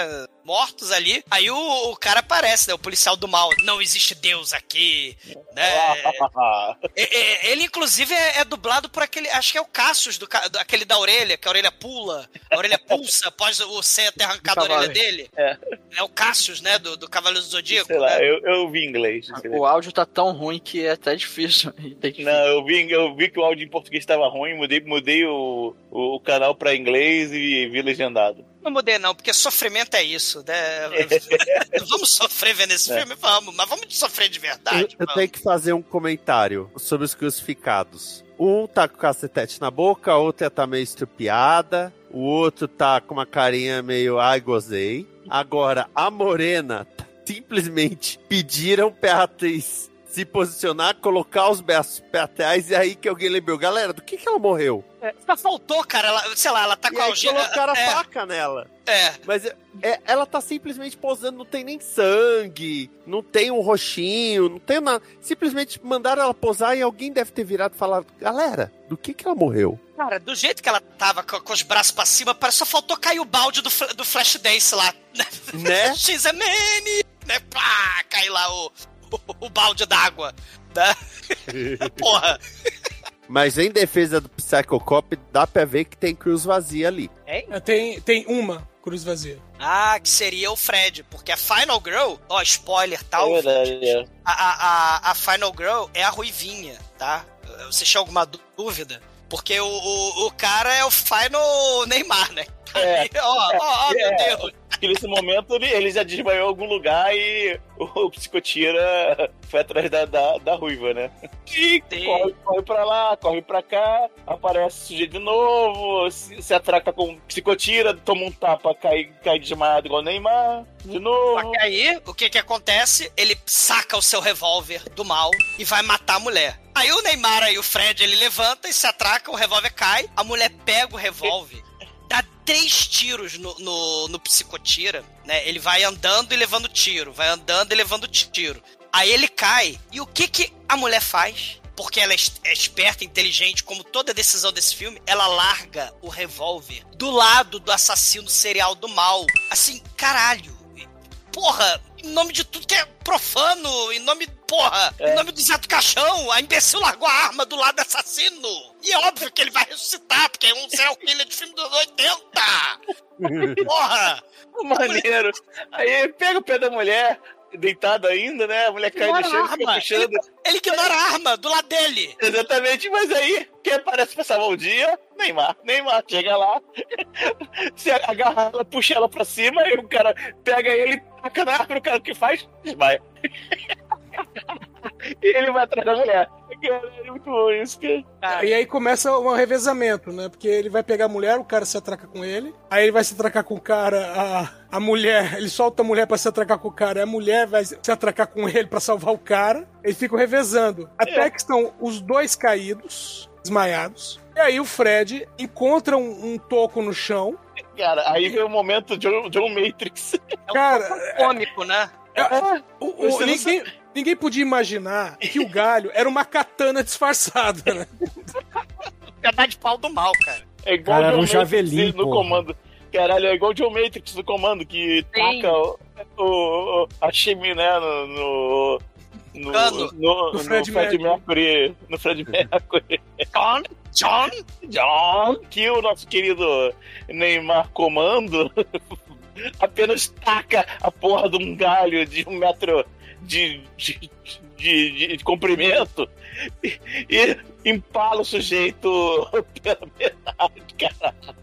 Mortos ali. Aí o, o cara aparece, né? O policial do mal. Não existe Deus aqui, né? [LAUGHS] É, é, ele, inclusive, é, é dublado por aquele. Acho que é o Cassius, do, aquele da orelha, que a orelha pula, a orelha [LAUGHS] pulsa após o Seiya ter arrancado a orelha dele. É. É o Cassius, né? Do, do Cavaleiro do Zodíaco. Sei lá, né? eu, eu vi inglês. O áudio tá tão ruim que é até difícil. [LAUGHS] Não, eu vi, eu vi que o áudio em português estava ruim, mudei, mudei o, o, o canal pra inglês e vi legendado. Não mudei, não, porque sofrimento é isso, né? [LAUGHS] vamos sofrer vendo esse É. filme? Vamos, mas vamos sofrer de Eu, verdade. eu vamos. tenho que fazer um comentário sobre os crucificados. Um tá com o cacetete na boca, a outra tá meio estrupiada, o outro tá com uma carinha meio ai, gozei. Agora, a morena tá- simplesmente pediram pra atriz se posicionar, colocar os braços pra trás, e aí que alguém lembrou, galera, do que que ela morreu? Só faltou, cara, ela, sei lá, ela tá E com a algema. colocaram a é, faca nela. é, Mas é- é- ela tá simplesmente posando, não tem nem sangue, não tem um roxinho, não tem nada. Simplesmente mandaram ela posar e alguém deve ter virado e falado: galera, do que que ela morreu? Cara, do jeito que ela tava com, com os braços pra cima, parece só faltou cair o balde do, do Flashdance lá. Né? [LAUGHS] X-Men! Né? Pá, cai lá o, [LAUGHS] o, balde d'água. Né? [LAUGHS] Porra! Mas em defesa do Psychocop, dá pra ver que tem cruz vazia ali. É, Tem, tem uma cruz vazia. Ah, que seria o Fred, porque a Final Girl, ó, spoiler, tá? É verdade, é. A, a, a, Final Girl é a Ruivinha, tá? Você tinha alguma dú- dúvida? Porque o, o, o cara é o Final Neymar, né? É. Ó, ó, ó, meu É. Deus. Porque nesse momento ele, ele já desmaiou em algum lugar e o, psicotira foi atrás da, da, da ruiva, né? E Sim. corre, corre pra lá, corre pra cá, aparece o sujeito de novo, se, se atraca com psicotira, toma um tapa, cai, cai desmaiado igual o Neymar, de novo. Só que aí, o que que acontece? Ele saca o seu revólver do mal e vai matar a mulher. Aí o Neymar e o Fred, ele levanta e se atraca, o revólver cai, a mulher pega o revólver, três tiros no, no, no psicotira, né? Ele vai andando e levando tiro, vai andando e levando tiro. Aí ele cai, e o que que a mulher faz? Porque ela é é esperta, inteligente, como toda decisão desse filme, ela larga o revólver do lado do assassino serial do mal. Assim, caralho. Porra, em nome de tudo que é profano, em nome, porra, em nome do Zé do Caixão, a imbecil largou a arma do lado do assassino. E é óbvio que ele vai ressuscitar, porque é um serial killer de filme dos 80. [LAUGHS] Porra! Maneiro. Aí pega o pé da mulher, deitada ainda, né? A mulher cai no chão e fica puxando. Ele, ele ignora a arma do lado dele. Exatamente, mas aí, quem aparece pra salvar o dia? Neymar. Neymar chega lá, [LAUGHS] se agarra ela, puxa ela pra cima, e o cara pega ele, taca na árvore, o cara o que faz? Desmaia. [LAUGHS] e ele vai atrás da mulher. Cara, é muito bom isso, cara. E aí começa um revezamento, né? Porque ele vai pegar a mulher, o cara se atraca com ele. Aí ele vai se atracar com o cara, a, a mulher, ele solta a mulher pra se atracar com o cara, a mulher vai se atracar com ele pra salvar o cara. Eles ficam revezando. Até que estão os dois caídos, desmaiados. E aí o Fred encontra um, um toco no chão. Cara, aí vem o momento John, John Matrix. Cara, Cômico, né? o- o- Você não ninguém, ninguém podia imaginar que o galho era uma katana disfarçada, né? [LAUGHS] Pedaço de pau do mal, cara. É igual Cara, era John um javelin, Matrix no porra. comando. Caralho, é igual o John Matrix no comando, que Sim. taca o, o, a chaminé no. no no, Cano. no, No no Fred Fred, Mercury. No Fred Mercury. [LAUGHS] John, John, John, que o nosso querido Neymar comando [LAUGHS] apenas taca a porra de um galho de um metro de, de, de, de- de comprimento e, e empala o sujeito [LAUGHS] pela metade, caralho,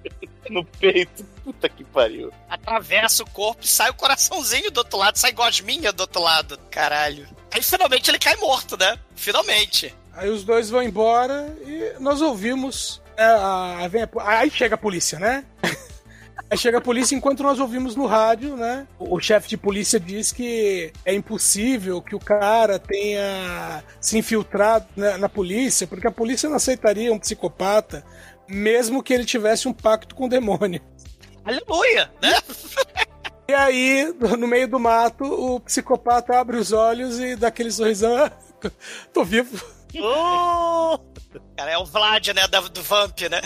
no peito. Puta que pariu. atravessa o corpo e sai o coraçãozinho do outro lado, sai gosminha do outro lado. Caralho. Aí finalmente ele cai morto, né? Finalmente. Aí os dois vão embora e nós ouvimos. é, a- vem a aí chega a polícia, né? [LAUGHS] Aí chega a polícia enquanto nós ouvimos no rádio, né? O, chefe de polícia diz que é impossível que o cara tenha se infiltrado na, na polícia, porque a polícia não aceitaria um psicopata, mesmo que ele tivesse um pacto com o demônio. Aleluia, né? E aí, no meio do mato, o psicopata abre os olhos e dá aquele sorrisão. "Ah, tô vivo. Oh! Cara, é o Vlad, né? da- Do Vamp, né?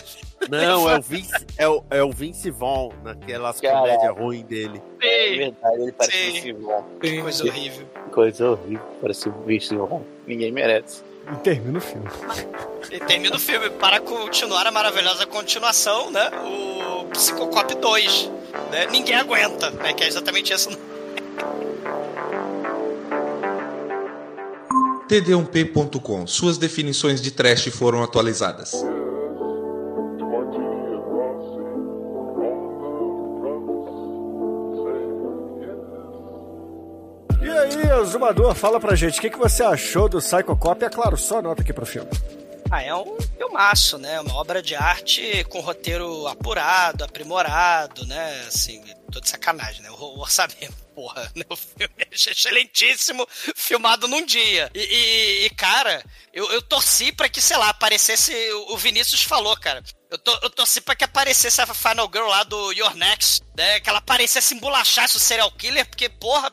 Não, é o Vince, é o, é o Vince Vaughn, naquelas comédias ruins dele. É Sim, verdade, ele parece Sim. Simon. que coisa horrível. Coisa horrível, parece um bicho Simon. Ninguém merece. E termina o filme. E termina o filme para continuar a maravilhosa continuação, né? O Psicocop 2. Né? Ninguém aguenta, né? Que é exatamente isso. td1p.com. Suas definições de trash foram atualizadas. E aí, Zumador, fala pra gente, o que, que você achou do Psycho Cop? É claro, só nota aqui pro filme. Ah, é um filmaço, né? Uma obra de arte com roteiro apurado, aprimorado, né? Assim, tô de sacanagem, né? O orçamento, porra, [LAUGHS] né? O filme é excelentíssimo, filmado num dia. E, e- e, cara, eu, eu torci pra que, sei lá, aparecesse. O Vinícius falou, cara. Eu, to, eu torci pra que aparecesse a Final Girl lá do Your Next, né? Que ela aparecesse, embolachasse o serial killer, porque, porra.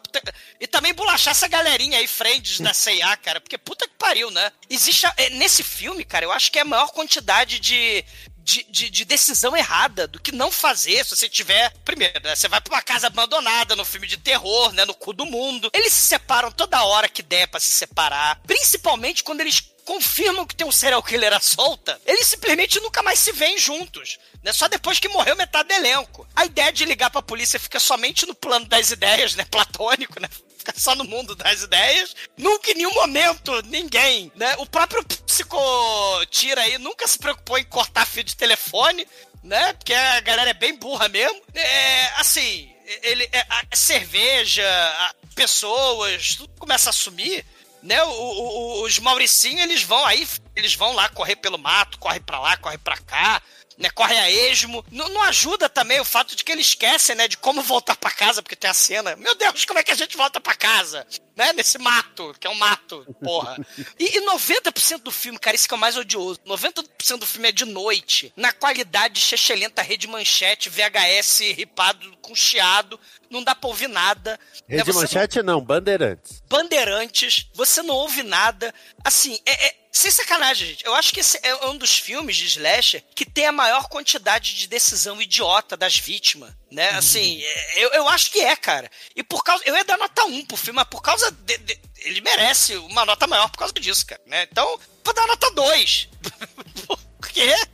E também embolachasse a galerinha aí, friends da CIA, cara. Porque puta que pariu, né? Existe. é, Nesse filme, cara, eu acho que é a maior quantidade de. De, de- de decisão errada, do que não fazer se você tiver. Primeiro, né, você vai pra uma casa abandonada no filme de terror, né? No cu do mundo. Eles se separam toda hora que der pra se separar. Principalmente quando eles confirmam que tem um serial killer à solta, eles simplesmente nunca mais se veem juntos. Né? Só depois que morreu metade do elenco. A ideia de ligar pra polícia fica somente no plano das ideias, né? Platônico, né? Fica só no mundo das ideias. Nunca em nenhum momento ninguém, né? O próprio psicotira aí nunca se preocupou em cortar fio de telefone, né? Porque a galera é bem burra mesmo. É, assim, ele, é, a cerveja, a- pessoas, tudo começa a sumir né, o- o- os Mauricinhos, eles vão aí, eles vão lá correr pelo mato, corre pra lá, corre pra cá, né, corre a esmo. Não, não ajuda também o fato de que eles esquecem, né, de como voltar pra casa, porque tem a cena. Meu Deus, como é que a gente volta pra casa? Né, nesse mato, que é um mato, porra. E, e 90% do filme, cara, isso que é o mais odioso. 90% do filme é de noite, na qualidade chechelenta rede manchete, VHS ripado com chiado, não dá pra ouvir nada. né, Rede não- Manchete não, Bandeirantes. Bandeirantes, você não ouve nada. Assim, é, é- sem sacanagem, gente. Eu acho que esse é um dos filmes de slasher que tem a maior quantidade de decisão idiota das vítimas, né? Assim, é, eu, eu acho que é, cara. E por causa. Eu ia dar nota 1 pro filme, mas por causa. De, de- ele merece uma nota maior por causa disso, cara, né? Então, vou dar nota 2. [LAUGHS] por quê? [LAUGHS]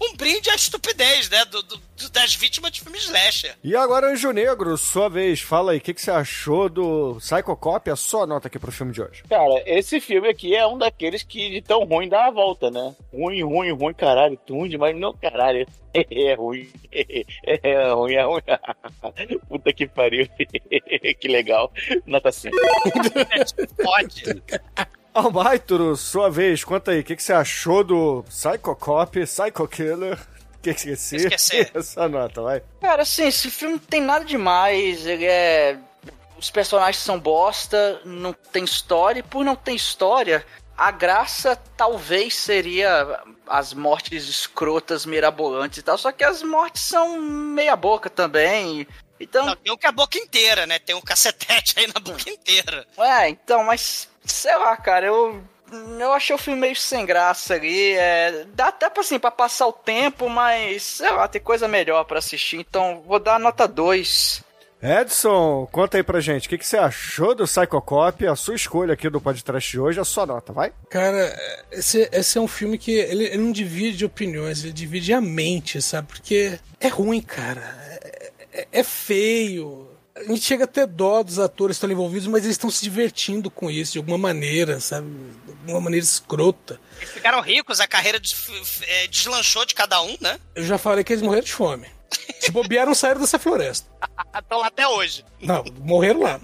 Um brinde à estupidez, né? Do, do- do- das vítimas de filme slasher. E agora, Anjo Negro, sua vez, fala aí, o que, que você achou do Psycho Cop? A sua nota aqui pro filme de hoje. Cara, esse filme aqui é um daqueles que de tão ruim dá a volta, né? Ruim, ruim, ruim, caralho, ruim demais, não, caralho. [LAUGHS] [LAUGHS] É ruim. É ruim, é [LAUGHS] ruim. Puta que pariu. Que legal. Nota 5. Pode. Almaituro, sua vez, conta aí, o que, que você achou do Psycho Cop, Psycho Killer? O que, esqueci? Esquecer. [LAUGHS] Essa nota, vai. Cara, assim, esse filme não tem nada demais. Ele é. Os personagens são bosta, não tem história, e por não ter história, a graça talvez seria as mortes escrotas, mirabolantes e tal. Só que as mortes são meia boca também. Então, Não, tem um que é a boca inteira, né? Tem um cacetete aí na boca [LAUGHS] inteira. É, então, mas sei lá, cara, eu eu achei o filme meio sem graça ali. É, dá até pra, assim, pra passar o tempo, mas sei lá, tem coisa melhor pra assistir. Então, vou dar nota 2. Edson, conta aí pra gente, o que, que você achou do Psycho Cop? A sua escolha aqui do podcast de hoje, a sua nota, vai? Cara, esse, esse é um filme que ele, ele não divide opiniões, ele divide a mente, sabe? Porque é ruim, cara. É, é- é feio. A gente chega a ter dó dos atores que estão envolvidos, mas eles estão se divertindo com isso de alguma maneira, sabe? De alguma maneira escrota. Eles ficaram ricos, a carreira é, deslanchou de cada um, né? Eu já falei que eles morreram de fome. Se bobear, não saíram dessa floresta. Estão lá até hoje. Não, morreram lá.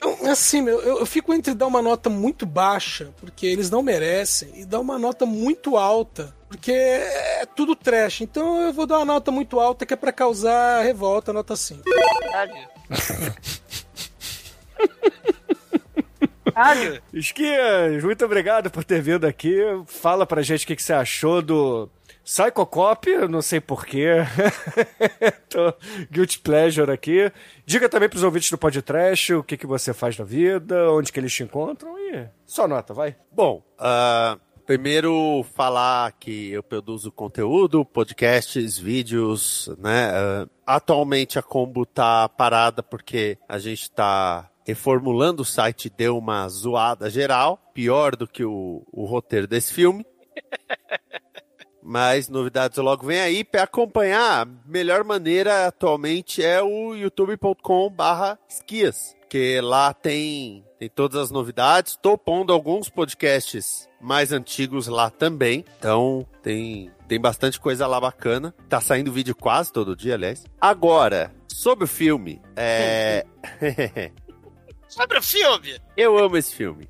Eu, assim, meu, eu, eu fico entre dar uma nota muito baixa, porque eles não merecem, e dar uma nota muito alta, porque é tudo trash. Então eu vou dar uma nota muito alta que é pra causar revolta, nota 5. Caralho. Caralho. Esquias, muito obrigado por ter vindo aqui. Fala pra gente o que, que você achou do Psycho Cop, eu não sei porquê. [LAUGHS] Tô guilty pleasure aqui. Diga também pros ouvintes do podcast o que, que você faz na vida, onde que eles te encontram e só nota, vai. Bom, ah, Primeiro, falar que eu produzo conteúdo, podcasts, vídeos, né? Ah, atualmente a Combo tá parada porque a gente tá reformulando o site, deu uma zoada geral, pior do que o, o roteiro desse filme. [LAUGHS] Mas novidades logo vem aí. Para acompanhar, a melhor maneira atualmente é o youtube.com barra esquias. Que lá tem, tem todas as novidades. Estou pondo alguns podcasts mais antigos lá também. Então tem, tem bastante coisa lá bacana. Tá saindo vídeo quase todo dia, aliás. Agora, sobre o filme. É. [LAUGHS] Sobre o filme. Eu amo esse filme.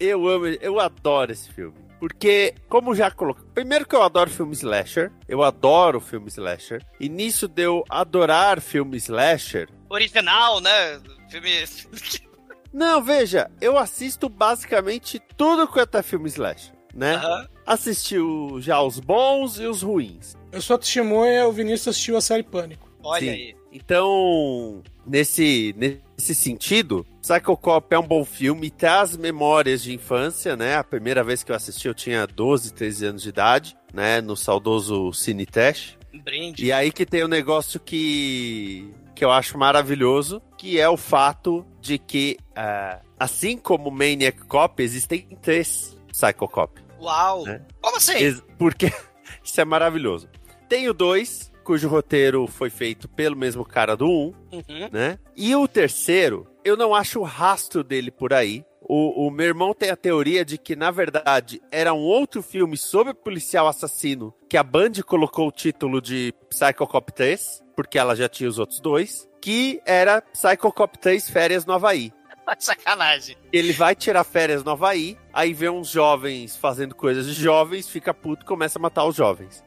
Eu amo, eu adoro esse filme. Porque, como já coloquei. Primeiro que eu adoro filme slasher. Eu adoro filme slasher. E nisso de eu adorar filme slasher. Original, né? Filme. [LAUGHS] Não, veja, eu assisto basicamente tudo quanto é filme slasher, né? Aham. Assistiu já os bons e os ruins. Eu sou testemunha, o Vinícius assistiu a série Pânico. Olha Sim. aí. Então, nesse, nesse sentido, Psycho Cop é um bom filme, traz memórias de infância, né? A primeira vez que eu assisti eu tinha 12, 13 anos de idade, né? No saudoso Cine Trash. Um brinde. E aí que tem um negócio que, que eu acho maravilhoso, que é o fato de que, ah, assim como Maniac Cop, existem três Psycho Cop. Uau. né? Como assim? Porque [LAUGHS] isso é maravilhoso. Tem o dois, cujo roteiro foi feito pelo mesmo cara do um, Uhum. né? E o terceiro, eu não acho o rastro dele por aí. O, o meu irmão tem a teoria de que, na verdade, era um outro filme sobre policial assassino que a Band colocou o título de Psycho Cop 3, porque ela já tinha os outros dois, que era Psycho Cop 3 Férias no Havaí. [LAUGHS] Sacanagem. Ele vai tirar férias no Havaí, aí vê uns jovens fazendo coisas de jovens, fica puto e começa a matar os jovens.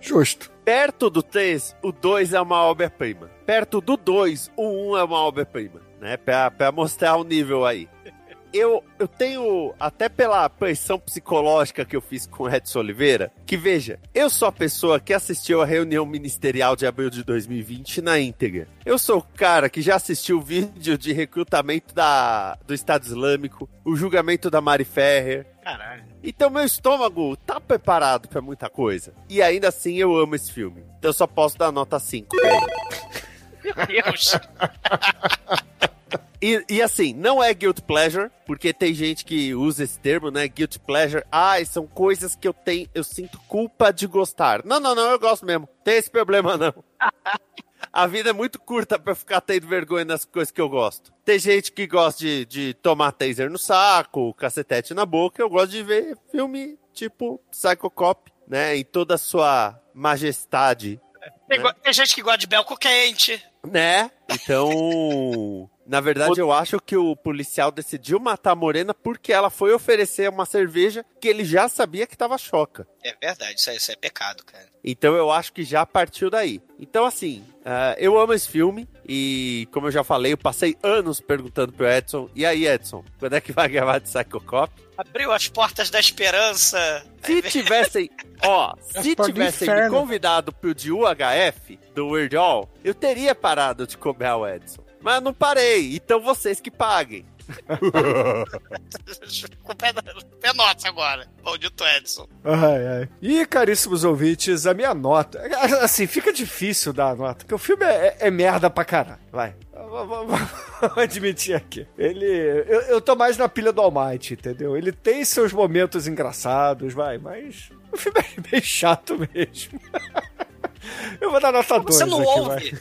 Justo. Perto do 3, o 2 é uma obra-prima. Perto do 2, o 1 é uma obra-prima. Né? Pra, pra mostrar o nível aí. Eu, eu tenho, até pela pressão psicológica que eu fiz com o Edson Oliveira, que veja, eu sou a pessoa que assistiu a reunião ministerial de abril de 2020 na íntegra. Eu sou o cara que já assistiu o vídeo de recrutamento da, do Estado Islâmico, o julgamento da Mari Ferrer, Caralho. então meu estômago tá preparado pra muita coisa. E ainda assim eu amo esse filme. Então eu só posso dar nota 5 pra ele. Meu Deus. [LAUGHS] E, e assim, não é guilt pleasure, porque tem gente que usa esse termo, né? Guilt pleasure. Ai, são coisas que eu tenho, eu sinto culpa de gostar. Não, não, não, eu gosto mesmo. Tem esse problema não. [LAUGHS] A vida é muito curta pra eu ficar tendo vergonha das coisas que eu gosto. Tem gente que gosta de, de tomar taser no saco, cacetete na boca. Eu gosto de ver filme tipo Psycho Cop, né? Em toda a sua majestade Tem, go- tem gente que gosta de belco quente. né? Então, na verdade, eu acho que o policial decidiu matar a Morena porque ela foi oferecer uma cerveja que ele já sabia que tava choca. É verdade, isso, aí, isso é pecado, cara. Então eu acho que já partiu daí. Então, assim, ah, eu amo esse filme e, como eu já falei, eu passei anos perguntando pro Edson: e aí, Edson, quando é que vai gravar de Psycho Cop? Abriu as portas da esperança. Se tivessem, [LAUGHS] ó, se portas do tivessem me convidado pro de UHF, do Weird All, eu teria parado de cobrar o Edson. Mas eu não parei, então vocês que paguem. [LAUGHS] O pé, pé nossa agora. Maldito Edson. Ai, ai. E, caríssimos ouvintes, a minha nota. Assim, fica difícil dar a nota, porque o filme é, é merda pra caralho. Vai. Vamos [LAUGHS] admitir aqui. Ele. Eu, eu tô mais na pilha do Almighty, entendeu? Ele tem seus momentos engraçados, vai, mas. O filme é [LAUGHS] bem chato mesmo. Eu vou dar nota 2 Você não aqui, ouve? vai.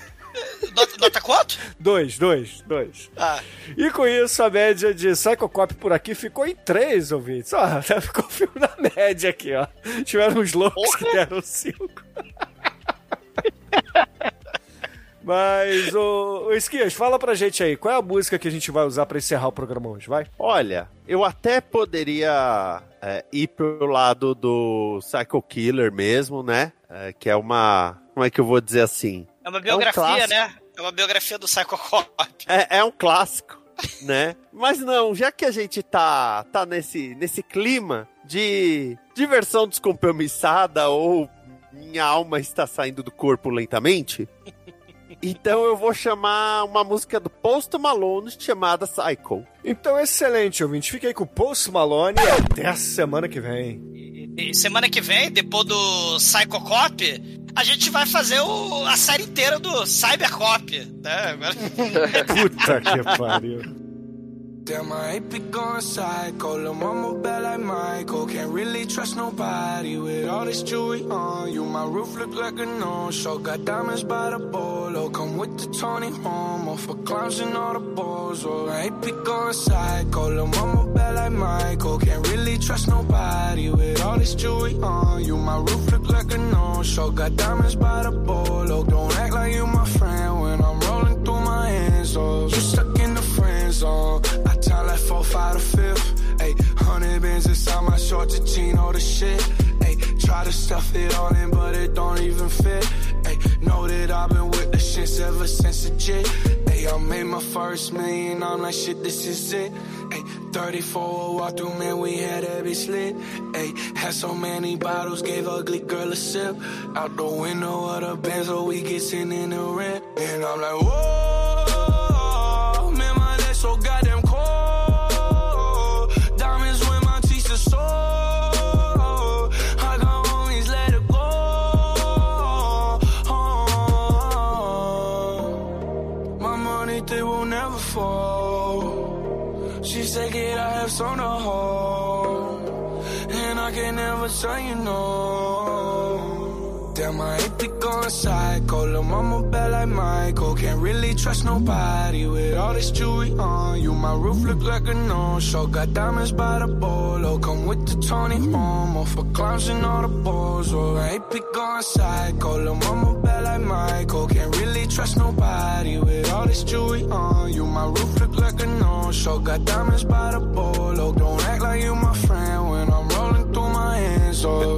Nota, quanto? Dois, dois, dois. Ah, E com isso, a média de Psycho Cop por aqui ficou em 3, ouvintes. Ó, [LAUGHS] ficou o filme na média aqui, ó. Tiveram uns loucos que deram 5. Mas, ô, ô Esquias, fala pra gente aí, qual é a música que a gente vai usar pra encerrar o programa hoje, vai? Olha, eu até poderia é, ir pro lado do Psycho Killer mesmo, né? É, que é uma. Como é que eu vou dizer assim? É uma biografia, clássico. né? É uma biografia do Psycho Cop. É, é um clássico, [LAUGHS] né? Mas não, já que a gente tá, tá nesse, nesse clima de diversão descompromissada ou minha alma está saindo do corpo lentamente, [LAUGHS] Então eu vou chamar uma música do Post Malone chamada Psycho. Então, excelente, ouvinte. Fica aí com o Post Malone e até a semana que vem. E semana que vem, depois do Psycho Cop, a gente vai fazer o- a série inteira do Cybercop. Né? [LAUGHS] Puta que pariu. Damn, I ain't be going psycho. Lil' mama bad like Michael. Can't really trust nobody with all this jewelry on you. My roof look like a no-show. Got diamonds by the bolo. Come with the Tony Homo for clowns and all the balls. Oh, I ain't be going psycho. Lil' mama bad like Michael. Can't really trust nobody with all this jewelry on you. My roof look like a no-show. Got diamonds by the bolo. Don't act like you my friend when I'm rolling through my hands. Oh, you stuck the zone. I tell like four, five to fifth. Ayy, hundred bins inside my shorts, a chino the shit. Ayy, try to stuff it all in, but it don't even fit. Ayy, know that I've been with the shits ever since a jit. Ayy, I made my first million, I'm like, shit, this is it. Ayy, 34 walk through, man, we had every slit. Ayy, had so many bottles, gave ugly girl a sip. Out the window of the Benz, so we get in the rent. And I'm like, whoa, so goddamn cold. Diamonds when my teeth are sore. I got homies, let it go. Uh-huh. My money, they will never fall. She said, kid, I have some to hold. And I can never say you no. I ain't be going psycho. Lil' mama bad like Michael. Can't really trust nobody with all this jewelry on you. My roof look like a no-show. Got diamonds by the bolo. Come with the Tony Homo for clowns and all the balls. Oh, ain't be going psycho. Lil' mama bad like Michael. Can't really trust nobody with all this jewelry on you. My roof look like a no-show. Got diamonds by the bolo. Don't act like you my friend when I'm rolling through my hands. Oh,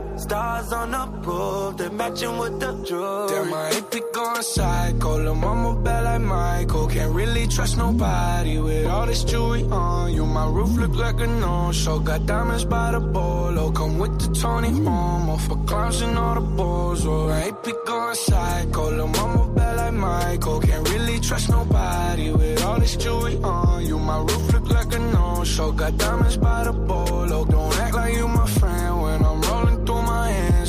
Stars on the roof, they matching with the jewelry. Damn, I ain't be going psycho. Lil' mama bad like Michael. Can't really trust nobody with all this jewelry on you. My roof look like a no-show. Got diamonds by the bolo. Come with the Tony Homo for clowns and all the balls. Oh, I ain't be going psycho. Lil' mama bad like Michael. Can't really trust nobody with all this jewelry on you. My roof look like a no-show. Got diamonds by the bolo. Don't act like you my friend when I'm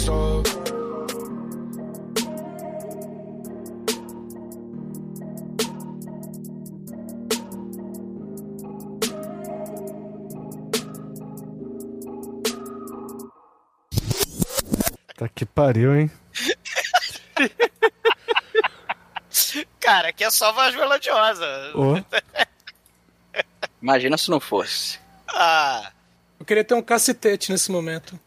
Oh. Tá que pariu, hein? [LAUGHS] Cara, aqui é só voz melodiosa. Ô. [LAUGHS] Imagina se não fosse. Ah, Eu queria ter um cacetete nesse momento.